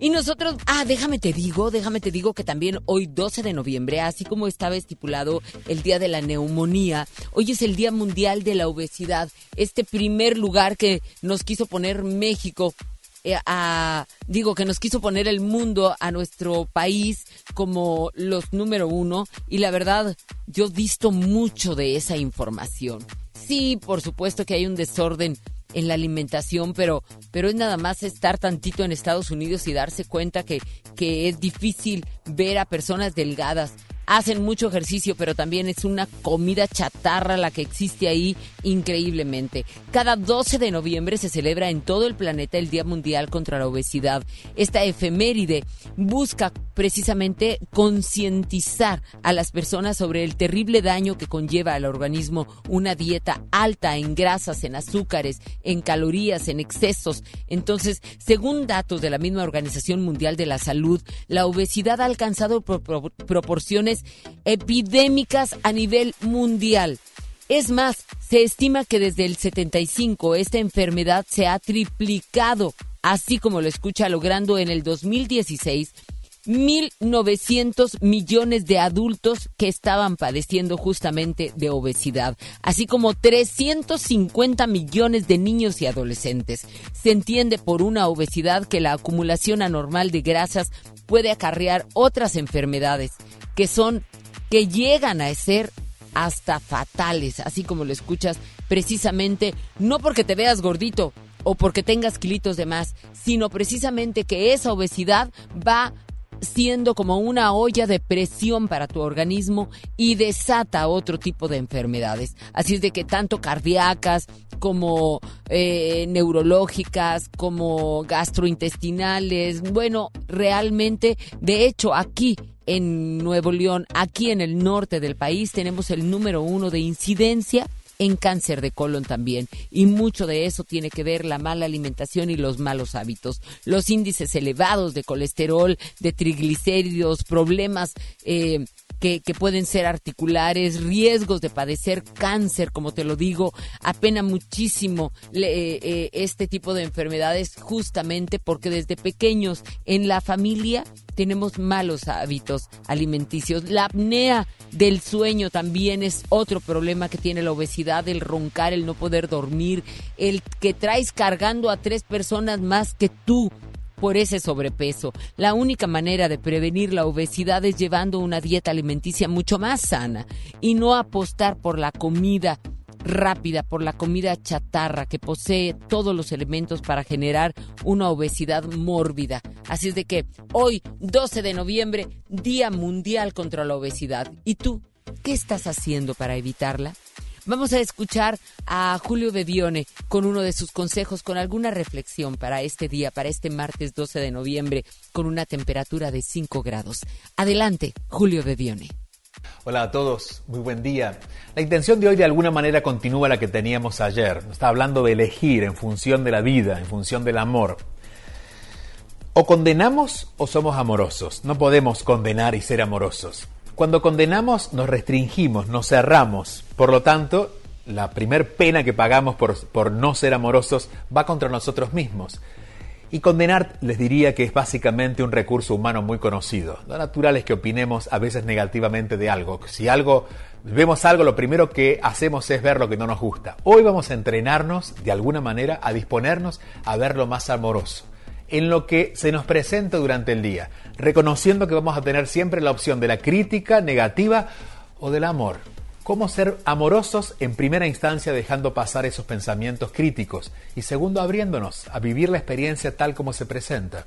Y nosotros, ah, déjame te digo, déjame te digo que también hoy 12 de noviembre, así como estaba estipulado el Día de la Neumonía, hoy es el Día Mundial de la Obesidad, este primer lugar que nos quiso poner México a, digo, que nos quiso poner el mundo a nuestro país como los número uno y la verdad, yo visto mucho de esa información. Sí, por supuesto que hay un desorden en la alimentación, pero, pero es nada más estar tantito en Estados Unidos y darse cuenta que, que es difícil ver a personas delgadas. Hacen mucho ejercicio, pero también es una comida chatarra la que existe ahí increíblemente. Cada 12 de noviembre se celebra en todo el planeta el Día Mundial contra la Obesidad. Esta efeméride busca precisamente concientizar a las personas sobre el terrible daño que conlleva al organismo una dieta alta en grasas, en azúcares, en calorías, en excesos. Entonces, según datos de la misma Organización Mundial de la Salud, la obesidad ha alcanzado pro- epidémicas a nivel mundial. Es más, se estima que desde el 75 esta enfermedad se ha triplicado, así como lo escucha, logrando en el 2016 1.900 millones de adultos que estaban padeciendo justamente de obesidad, así como 350 millones de niños y adolescentes. Se entiende por una obesidad que la acumulación anormal de grasas puede acarrear otras enfermedades que son que llegan a ser hasta fatales, así como lo escuchas, precisamente no porque te veas gordito o porque tengas kilitos de más, sino precisamente que esa obesidad va siendo como una olla de presión para tu organismo y desata otro tipo de enfermedades. Así es de que tanto cardíacas como eh, neurológicas, como gastrointestinales, bueno, realmente, de hecho, aquí en Nuevo León, aquí en el norte del país, tenemos el número uno de incidencia en cáncer de colon también. Y mucho de eso tiene que ver la mala alimentación y los malos hábitos. Los índices elevados de colesterol, de triglicéridos, problemas eh, que, pueden ser articulares, riesgos de padecer cáncer, como te lo digo, apena muchísimo eh, eh, este tipo de enfermedades justamente porque desde pequeños en la familia tenemos malos hábitos alimenticios. La apnea del sueño también es otro problema que tiene la obesidad, el roncar, el no poder dormir, el que traes cargando a tres personas más que tú por ese sobrepeso. La única manera de prevenir la obesidad es llevando una dieta alimenticia mucho más sana y no apostar por la comida rápida, por la comida chatarra que posee todos los elementos para generar una obesidad mórbida. Así es de que hoy, 12 de noviembre, Día Mundial contra la Obesidad. ¿Y tú qué estás haciendo para evitarla? Vamos a escuchar a Julio Bebione con uno de sus consejos, con alguna reflexión para este día, para este martes 12 de noviembre, con una temperatura de 5 grados. Adelante, Julio Bebione. Hola a todos, muy buen día. La intención de hoy de alguna manera continúa la que teníamos ayer. Está hablando de elegir en función de la vida, en función del amor. O condenamos o somos amorosos. No podemos condenar y ser amorosos. Cuando condenamos nos restringimos, nos cerramos. Por lo tanto, la primer pena que pagamos por, por no ser amorosos va contra nosotros mismos. Y condenar les diría que es básicamente un recurso humano muy conocido. Lo natural es que opinemos a veces negativamente de algo. Si algo vemos algo, lo primero que hacemos es ver lo que no nos gusta. Hoy vamos a entrenarnos de alguna manera a disponernos a ver lo más amoroso en lo que se nos presenta durante el día, reconociendo que vamos a tener siempre la opción de la crítica negativa o del amor. Cómo ser amorosos en primera instancia dejando pasar esos pensamientos críticos y segundo abriéndonos a vivir la experiencia tal como se presenta.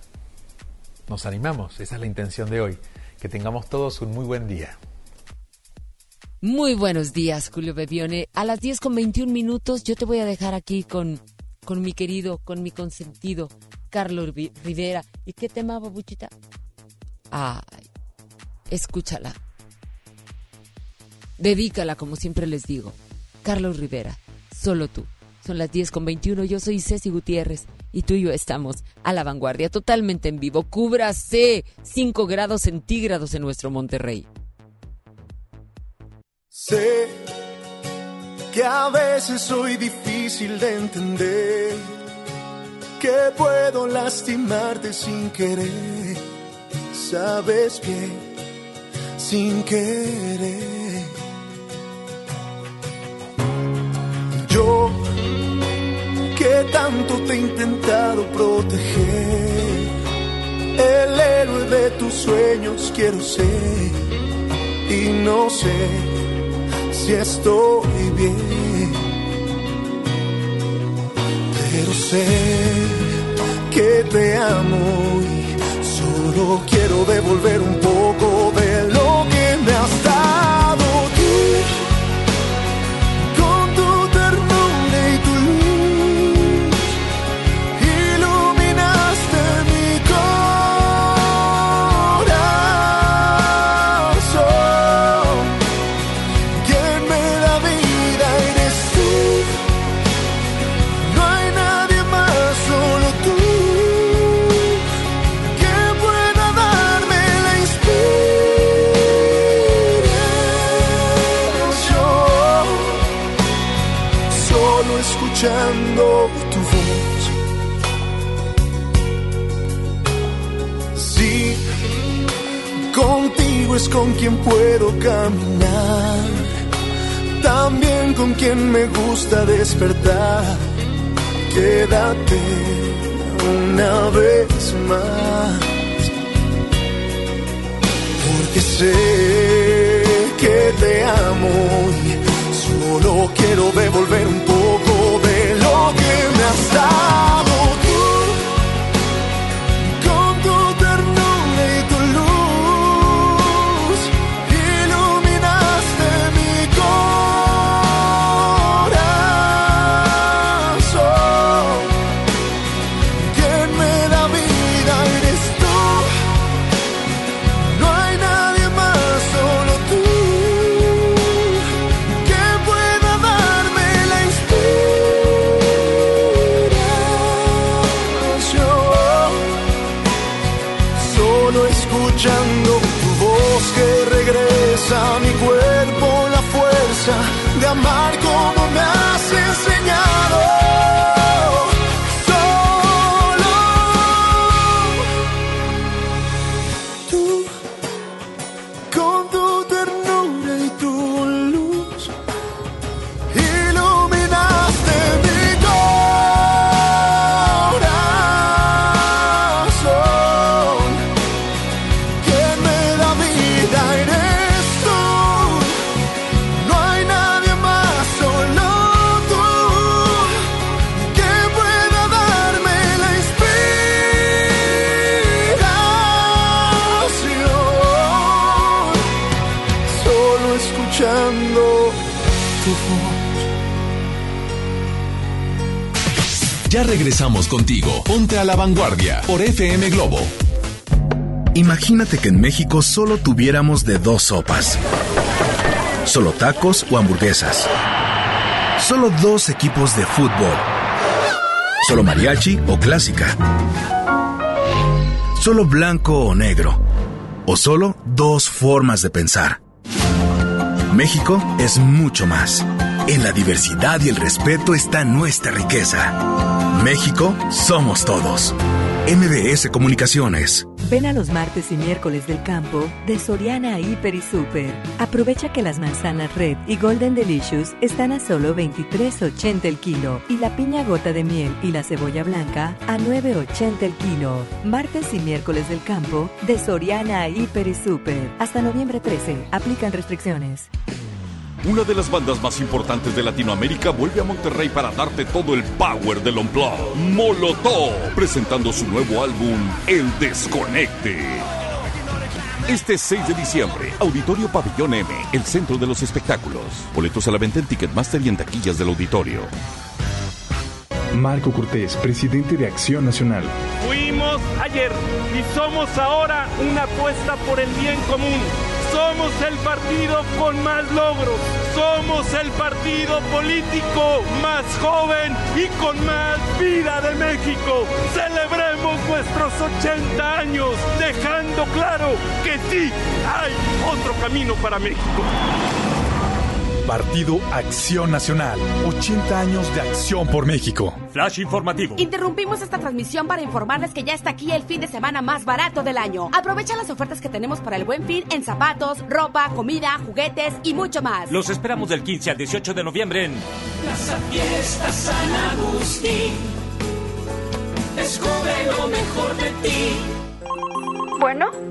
Nos animamos, esa es la intención de hoy. Que tengamos todos un muy buen día. Muy buenos días, Julio Bebione. A las 10 con 21 minutos yo te voy a dejar aquí con, con mi querido, con mi consentido, Carlos Rivera. ¿Y qué tema, babuchita? Ay, escúchala. Dedícala, como siempre les digo. Carlos Rivera, solo tú. Son las 10 con 21. Yo soy Ceci Gutiérrez y tú y yo estamos a la vanguardia, totalmente en vivo. Cúbrase 5 grados centígrados en nuestro Monterrey. Sé que a veces soy difícil de entender que puedo lastimarte sin querer. Sabes bien, sin querer. Yo, que tanto te he intentado proteger, el héroe de tus sueños quiero ser. Y no sé si estoy bien pero sé que te amo y solo quiero devolver un poco con quien puedo caminar también con quien me gusta despertar. Quédate una vez más, porque sé que te amo y solo quiero devolver un poco contigo. Ponte a la vanguardia por FM Globo. Imagínate que en México solo tuviéramos de dos sopas. Solo tacos o hamburguesas. Solo dos equipos de fútbol. Solo mariachi o clásica. Solo blanco o negro. O solo dos formas de pensar. México es mucho más. En la diversidad y el respeto está nuestra riqueza. México somos todos. MBS Comunicaciones. Ven a los martes y miércoles del campo de Soriana Hiper y Super. Aprovecha que las manzanas Red y Golden Delicious están a solo 23.80 el kilo y la piña gota de miel y la cebolla blanca a 9.80 el kilo. Martes y miércoles del campo de Soriana Hiper y Super. Hasta noviembre 13. Aplican restricciones. Una de las bandas más importantes de Latinoamérica vuelve a Monterrey para darte todo el power del Unplugged. Molotov, presentando su nuevo álbum, El Desconecte. Este 6 de diciembre, Auditorio Pabellón M, el centro de los espectáculos. Boletos a la venta en Ticketmaster y en taquillas del auditorio. Marco Cortés, presidente de Acción Nacional. Fuimos ayer y somos ahora una apuesta por el bien común. Somos el partido con más logros. Somos el partido político más joven y con más vida de México. Celebremos nuestros 80 años, dejando claro que sí hay otro camino para México. Partido Acción Nacional. 80 años de acción por México. Flash informativo. Interrumpimos esta transmisión para informarles que ya está aquí el fin de semana más barato del año. Aprovecha las ofertas que tenemos para el buen fin en zapatos, ropa, comida, juguetes y mucho más. Los esperamos del 15 al 18 de noviembre en Plaza Fiesta San Agustín. Descubre lo mejor de ti. Bueno.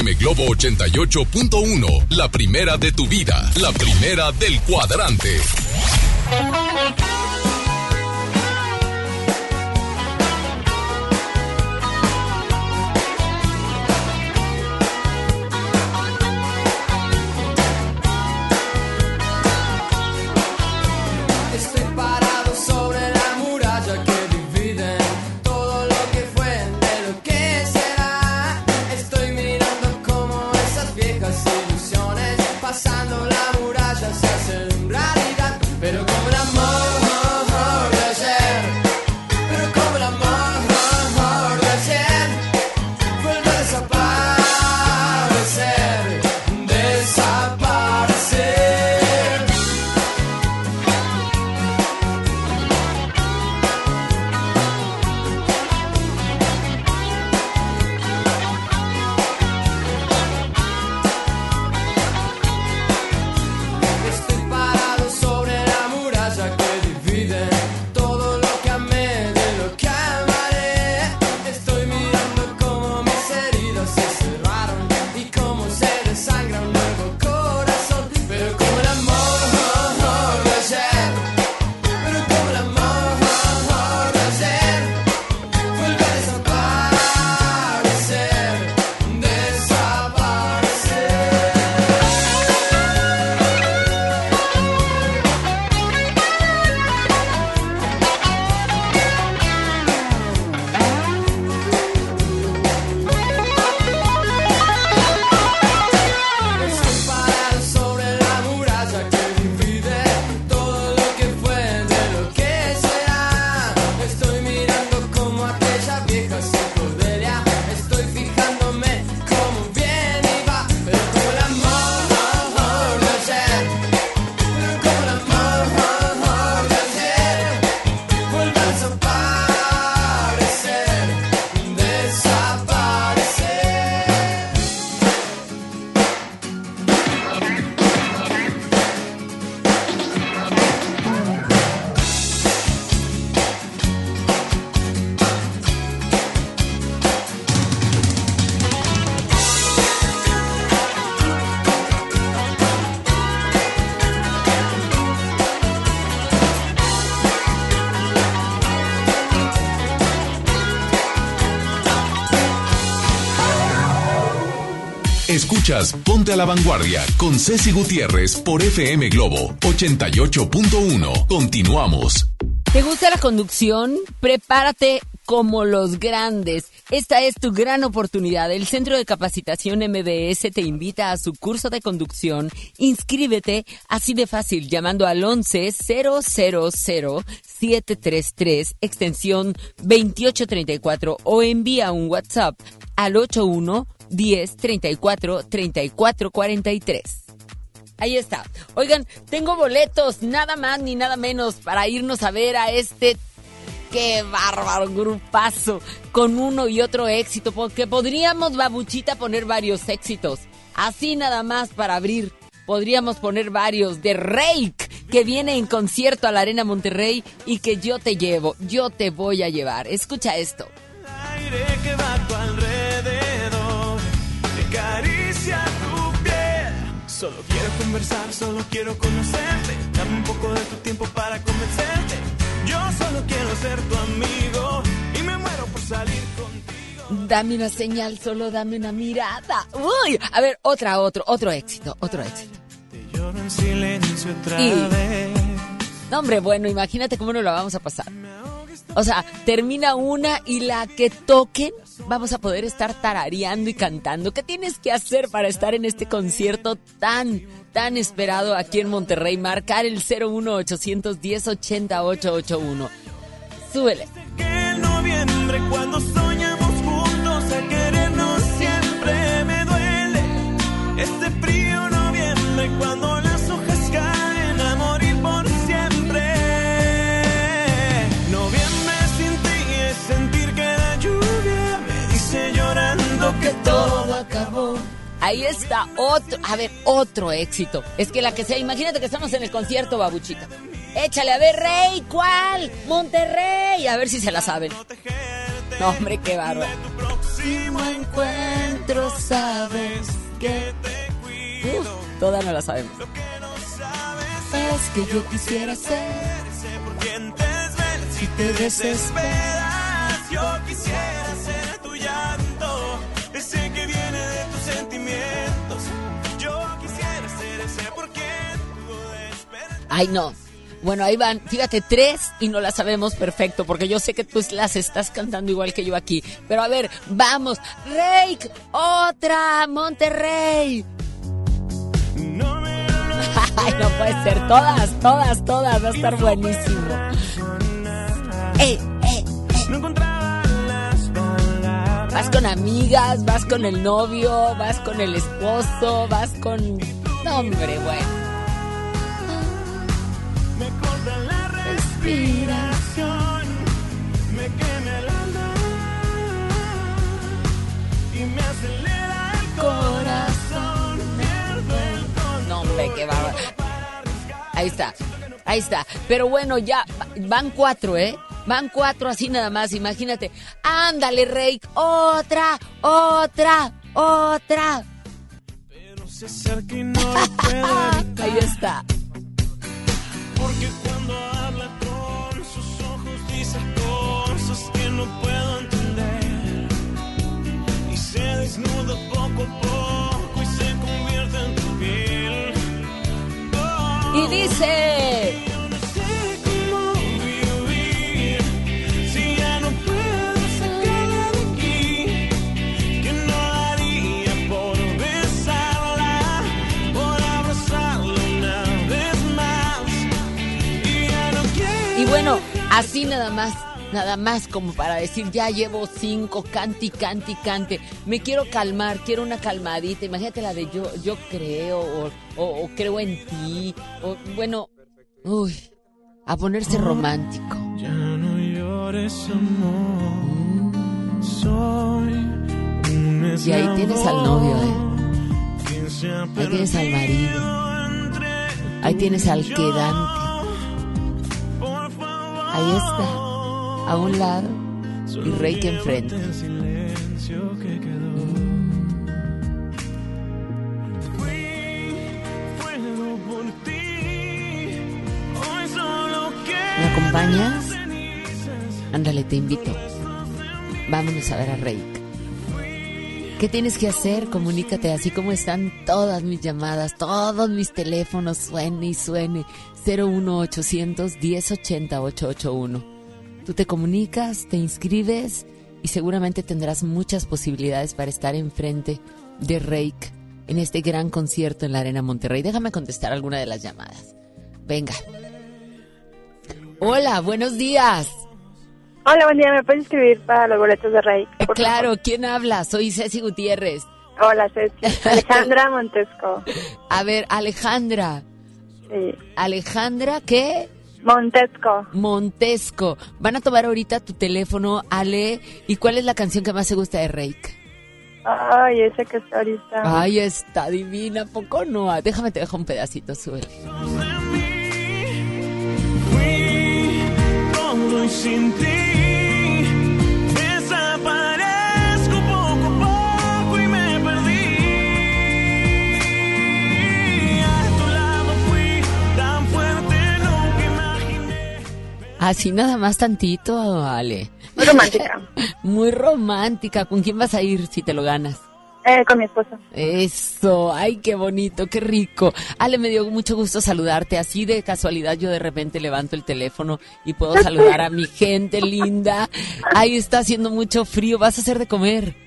FM Globo 88.1, la primera de tu vida, la primera del cuadrante. Ponte a la Vanguardia con Ceci Gutiérrez por FM Globo 88.1. Continuamos. ¿Te gusta la conducción? Prepárate como los grandes. Esta es tu gran oportunidad. El Centro de Capacitación MBS te invita a su curso de conducción. Inscríbete así de fácil llamando al 11 000 733 extensión 2834 o envía un WhatsApp al 81 10 34 34 43. Ahí está. Oigan, tengo boletos, nada más ni nada menos, para irnos a ver a este qué bárbaro grupazo con uno y otro éxito, porque podríamos, babuchita, poner varios éxitos. Así nada más para abrir. Podríamos poner varios de Rake, que viene en concierto a la Arena Monterrey y que yo te llevo, yo te voy a llevar. Escucha esto. Acaricia tu piel. Solo quiero conversar, solo quiero conocerte. Dame un poco de tu tiempo para convencerte. Yo solo quiero ser tu amigo y me muero por salir contigo. Dame una señal, solo dame una mirada. Uy, a ver, otra, otro, otro éxito, otro éxito. Lloro en silencio otra Y- vez. No, hombre, bueno, imagínate cómo nos la vamos a pasar. O sea, termina una y la que toquen, vamos a poder estar tarareando y cantando. ¿Qué tienes que hacer para estar en este concierto tan, tan esperado aquí en Monterrey? Marcar el 01810 80881. Súbele. En noviembre cuando soñamos juntos a querernos siempre me duele este frío noviembre cuando las que todo acabó Ahí está otro, a ver, otro éxito. Es que la que sea, imagínate que estamos en el concierto, babuchita. Échale, a ver, Rey, ¿cuál? Monterrey, a ver si se la saben. No, hombre, qué bárbaro. próximo encuentro sabes que te Uf, todas no la sabemos. Es que yo quisiera ser por quien te si te desesperas. Yo quisiera ser tu llanto, ese que viene de tus sentimientos. Yo quisiera ser ese por quien tú despertas. Ay, no. Bueno, ahí van, fíjate, tres y no las sabemos perfecto, porque yo sé que tú las estás cantando igual que yo aquí. Pero a ver, vamos, Rake, otra, Monterrey. Ay, no puede ser, todas, todas, todas, va a estar buenísimo. ¡Ey, ey, Vas con amigas, vas con el novio, vas con el esposo, vas con... No, hombre, bueno. Me corta la respiración, me quema el alma y me acelera el corazón. Pierdo el control. No, hombre, qué bárbaro. Ahí está, ahí está. Pero bueno, ya va- van cuatro, ¿eh? Van cuatro así nada más, imagínate. Ándale, Rey, otra, otra, otra. Pero se acerca y no lo evitar. Ahí está. Porque cuando habla con sus ojos dice cosas que no puedo entender. Y se desnuda poco a poco y se convierte en tu piel. Oh, Y dice... bueno, así nada más, nada más como para decir, ya llevo cinco, canti, canti, cante. Me quiero calmar, quiero una calmadita. Imagínate la de yo, yo creo, o, o- o creo en ti, o bueno, uy, a ponerse romántico. Ya no llores, amor. Soy un Y ahí tienes al novio, ¿eh? Ahí tienes al marido. Ahí tienes al quedante. Ahí está, a un lado, y Rey que enfrente. ¿Me acompañas? Ándale, te invito. Vámonos a ver a Rey. ¿Qué tienes que hacer? Comunícate así como están todas mis llamadas, todos mis teléfonos, suene y suene. 01800 1080 881. Tú te comunicas, te inscribes y seguramente tendrás muchas posibilidades para estar enfrente de Reik en este gran concierto en la Arena Monterrey. Déjame contestar alguna de las llamadas. Venga. Hola, buenos días. Hola, buen día. ¿Me puedes escribir para los boletos de Rey? Eh, claro, ¿quién habla? Soy Ceci Gutiérrez. Hola, Ceci. Alejandra Montesco. A ver, Alejandra. Sí. Alejandra, ¿qué? Montesco. Montesco. Van a tomar ahorita tu teléfono, Ale. ¿Y cuál es la canción que más te gusta de Reik? Ay, ese que está ahorita. Ay, está divina, poco no. Déjame te dejo un pedacito, sube. Todo y sin ti Así nada más tantito, Ale. Muy romántica. Muy romántica. ¿Con quién vas a ir si te lo ganas? Eh, con mi esposo. Eso, ay, qué bonito, qué rico. Ale, me dio mucho gusto saludarte. Así de casualidad yo de repente levanto el teléfono y puedo saludar a mi gente linda. Ahí está haciendo mucho frío. ¿Vas a hacer de comer?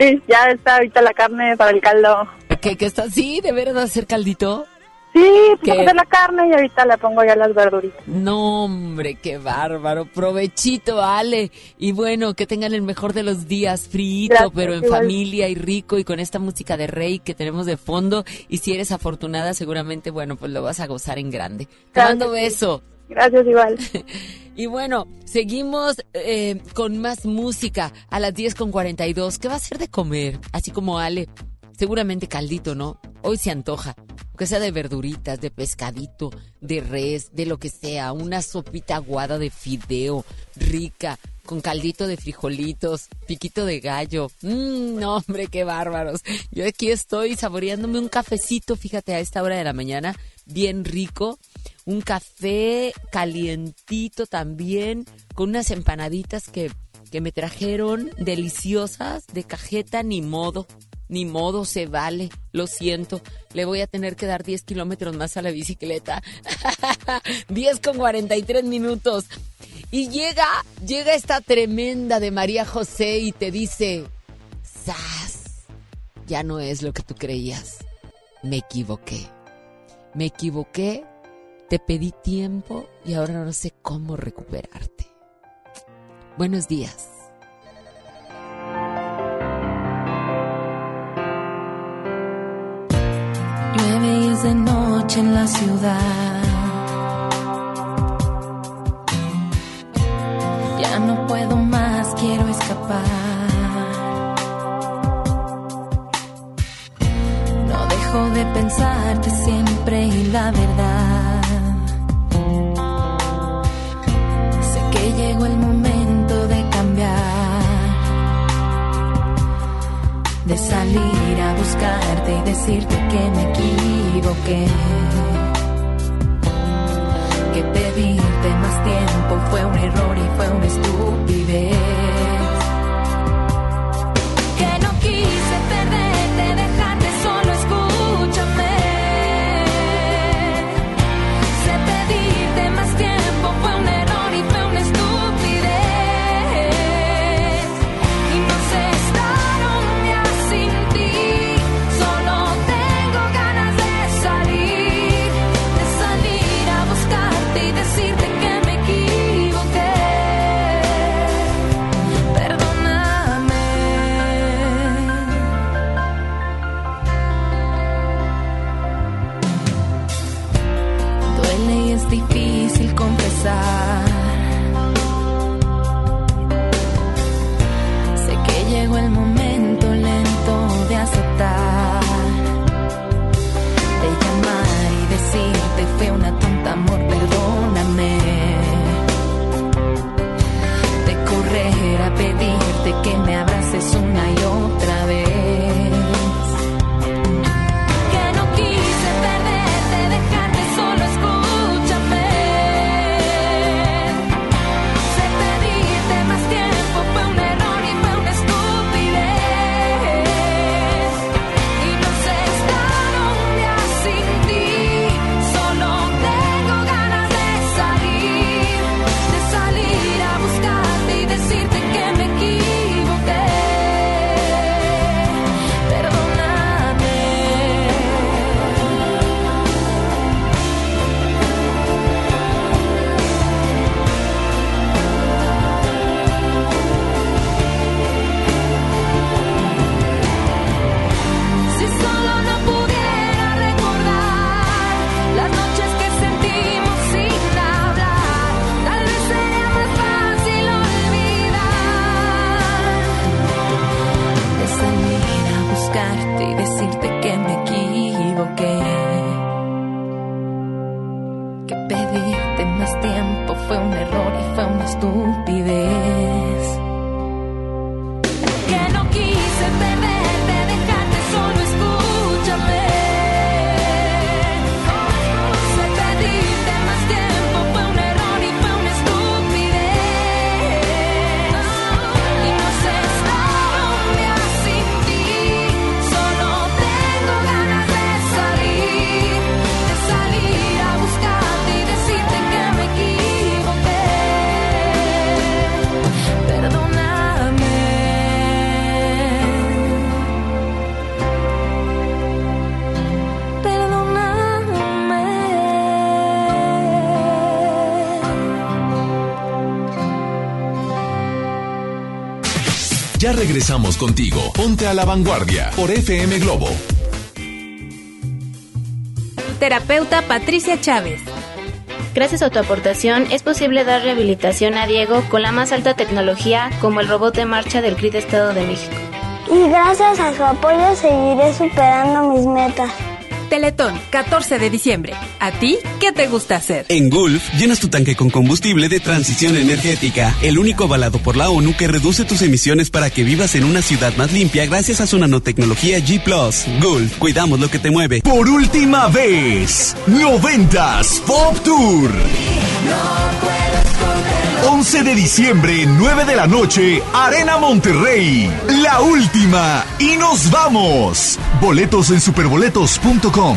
Sí, ya está ahorita la carne para el caldo. ¿Qué, qué está? Sí, ¿de veras vas a hacer caldito? Sí, puse la carne y ahorita le pongo ya las verduritas. No, hombre, qué bárbaro. Provechito, Ale. Y bueno, que tengan el mejor de los días, frío, pero en igual. familia y rico y con esta música de rey que tenemos de fondo. Y si eres afortunada, seguramente, bueno, pues lo vas a gozar en grande. Te Claro mando sí. beso. Gracias, igual. Y bueno, seguimos eh, con más música a las 10 con 42. ¿Qué va a ser de comer? Así como Ale. Seguramente caldito, ¿no? Hoy se antoja. Que sea de verduritas, de pescadito, de res, de lo que sea. Una sopita aguada de fideo, rica, con caldito de frijolitos, piquito de gallo. Mmm, no, hombre, qué bárbaros. Yo aquí estoy saboreándome un cafecito, fíjate, a esta hora de la mañana, bien rico. Un café calientito también, con unas empanaditas que, que me trajeron deliciosas de cajeta, ni modo. Ni modo, se vale. Lo siento. Le voy a tener que dar 10 kilómetros más a la bicicleta. 10 con 43 minutos. Y llega, llega esta tremenda de María José y te dice, ¡Sas! Ya no es lo que tú creías. Me equivoqué. Me equivoqué, te pedí tiempo y ahora no sé cómo recuperarte. Buenos días. Llueve y es de noche en la ciudad. Ya no puedo más, quiero escapar. No dejo de pensarte siempre y la verdad. Sé que llegó el momento de salir a buscarte y decirte que me equivoqué. Que pedirte más tiempo fue un error y fue una estupidez. que me regresamos contigo. Ponte a la vanguardia por FM Globo. Terapeuta Patricia Chávez. Gracias a tu aportación es posible dar rehabilitación a Diego con la más alta tecnología como el robot de marcha del CRIT Estado de México. Y gracias a su apoyo seguiré superando mis metas. Teletón, 14 de diciembre. ¿A ti qué te gusta hacer? En Gulf, llenas tu tanque con combustible de transición energética, el único avalado por la ONU que reduce tus emisiones para que vivas en una ciudad más limpia gracias a su nanotecnología G ⁇ Gulf, cuidamos lo que te mueve. Por última vez, 90s Pop Tour. 11 de diciembre, 9 de la noche, Arena Monterrey. La última. Y nos vamos. Boletos en superboletos.com.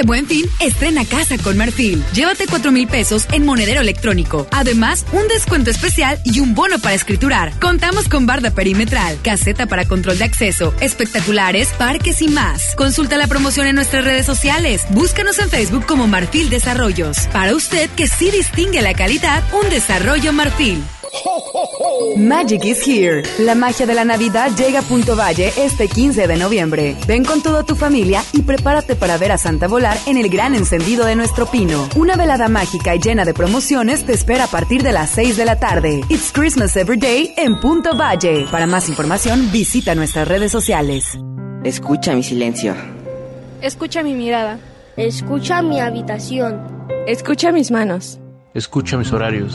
Este buen fin, estrena casa con Marfil. Llévate 4 mil pesos en monedero electrónico. Además, un descuento especial y un bono para escriturar. Contamos con barda perimetral, caseta para control de acceso, espectaculares, parques y más. Consulta la promoción en nuestras redes sociales. Búscanos en Facebook como Marfil Desarrollos. Para usted que sí distingue la calidad, un desarrollo Marfil. Magic is here. La magia de la Navidad llega a Punto Valle este 15 de noviembre. Ven con toda tu familia y prepárate para ver a Santa volar en el gran encendido de nuestro pino. Una velada mágica y llena de promociones te espera a partir de las 6 de la tarde. It's Christmas Every Day en Punto Valle. Para más información, visita nuestras redes sociales. Escucha mi silencio. Escucha mi mirada. Escucha mi habitación. Escucha mis manos. Escucha mis horarios.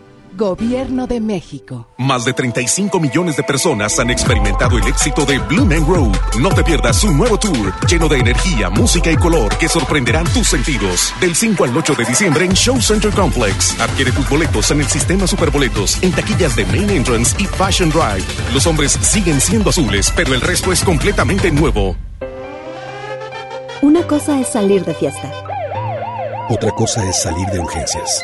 Gobierno de México. Más de 35 millones de personas han experimentado el éxito de Blue Man Road. No te pierdas un nuevo tour lleno de energía, música y color que sorprenderán tus sentidos. Del 5 al 8 de diciembre en Show Center Complex. Adquiere tus boletos en el sistema Superboletos, en taquillas de Main Entrance y Fashion Drive. Los hombres siguen siendo azules, pero el resto es completamente nuevo. Una cosa es salir de fiesta. Otra cosa es salir de urgencias.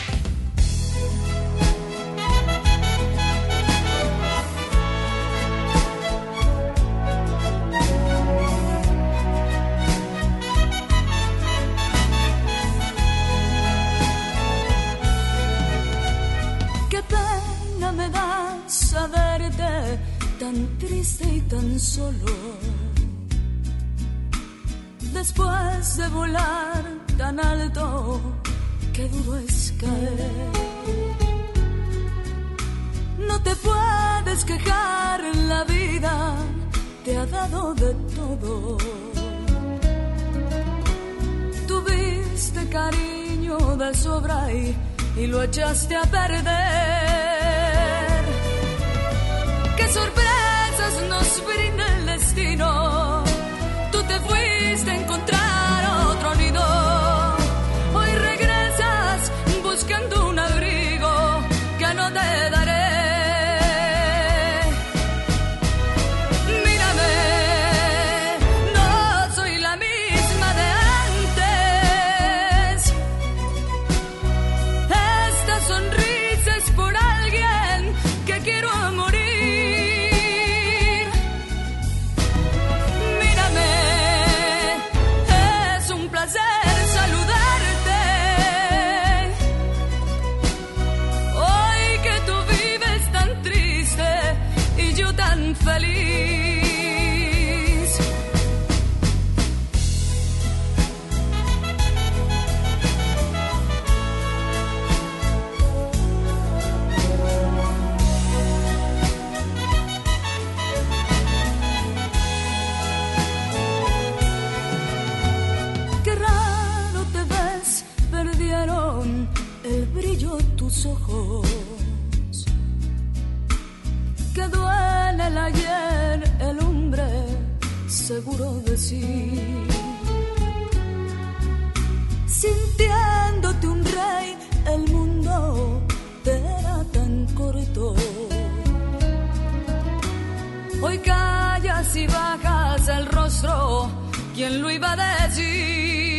qué duro es caer. No te puedes quejar, la vida te ha dado de todo. Tuviste cariño de sobra y, y lo echaste a perder. Qué sorpresas nos brinda el destino. Ojos. Que duele el ayer, el hombre seguro de sí. Sintiéndote un rey, el mundo te era tan corto. Hoy callas y bajas el rostro, ¿quién lo iba a decir?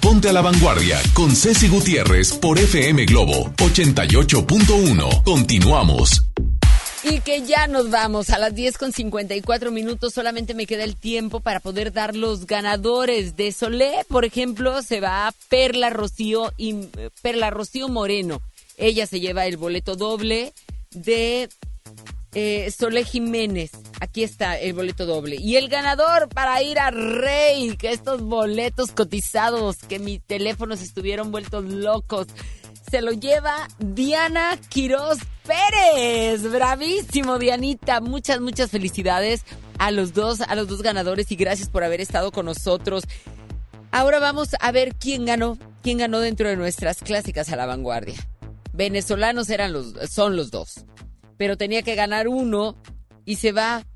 Ponte a la Vanguardia con Ceci Gutiérrez por FM Globo 88.1. Continuamos. Y que ya nos vamos a las 10 con 54 minutos. Solamente me queda el tiempo para poder dar los ganadores. De Solé, por ejemplo, se va Perla Rocío y Perla Rocío Moreno. Ella se lleva el boleto doble de eh, Solé Jiménez. Aquí está el boleto doble. Y el ganador para ir a Rey, que estos boletos cotizados, que mis teléfonos estuvieron vueltos locos. Se lo lleva Diana Quiroz Pérez. Bravísimo, Dianita. Muchas, muchas felicidades a los dos, a los dos ganadores y gracias por haber estado con nosotros. Ahora vamos a ver quién ganó, quién ganó dentro de nuestras clásicas a la vanguardia. Venezolanos eran los, son los dos. Pero tenía que ganar uno y se va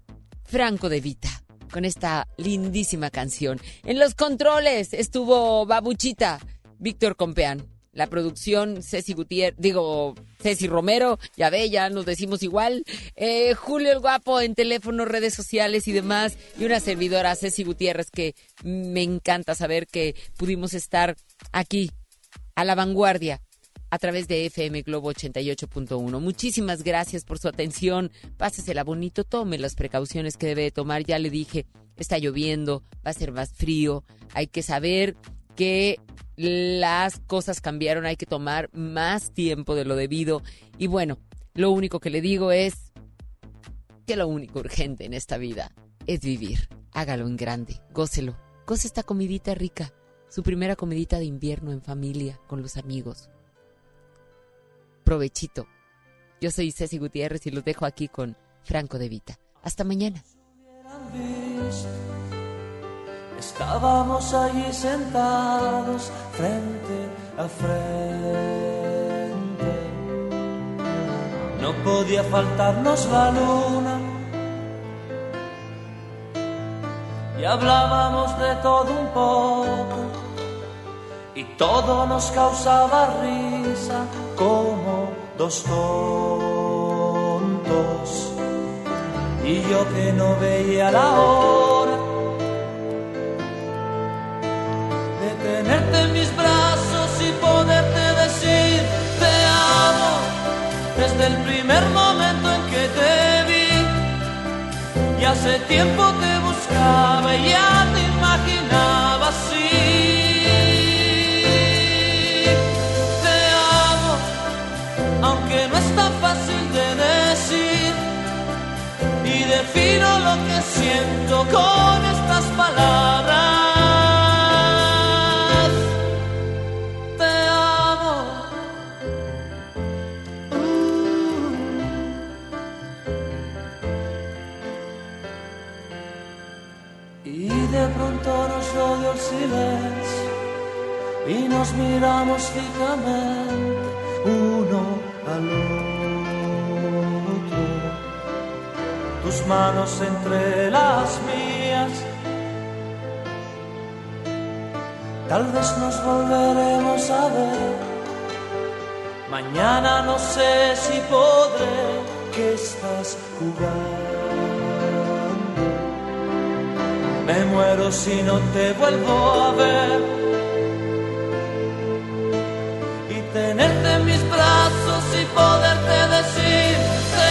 Franco de Vita con esta lindísima canción. En los controles estuvo Babuchita, Víctor Compeán. La producción, Ceci Gutiérrez, digo, Ceci Romero, ya ve, ya nos decimos igual. Eh, Julio el Guapo en teléfono, redes sociales y demás. Y una servidora, Ceci Gutiérrez, que me encanta saber que pudimos estar aquí, a la vanguardia, a través de FM Globo 88.1. Muchísimas gracias por su atención. Pásesela bonito, tome las precauciones que debe tomar. Ya le dije, está lloviendo, va a ser más frío. Hay que saber que las cosas cambiaron, hay que tomar más tiempo de lo debido. Y bueno, lo único que le digo es que lo único urgente en esta vida es vivir. Hágalo en grande, gócelo. Goce esta comidita rica, su primera comidita de invierno en familia, con los amigos. Provechito. Yo soy Ceci Gutiérrez y los dejo aquí con Franco de Vita. Hasta mañana. Estábamos allí sentados frente a frente. No podía faltarnos la luna. Y hablábamos de todo un poco. Y todo nos causaba risa como dos tontos. Y yo que no veía la hora de tenerte en mis brazos y poderte decir te amo desde el primer momento en que te vi. Y hace tiempo te buscaba ya tan fácil de decir. Y defino lo que siento con estas palabras. Te amo. Y de pronto nos rodeó el silencio y nos miramos fijamente uno al otro. Tus manos entre las mías. Tal vez nos volveremos a ver. Mañana no sé si podré que estás jugando. Me muero si no te vuelvo a ver. Y tenerte en mis brazos y poderte decir te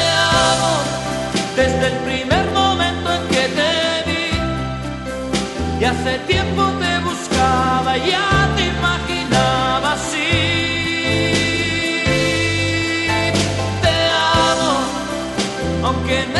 amo desde el primer momento en que te vi. Y hace tiempo te buscaba, ya te imaginaba así. Te amo, aunque no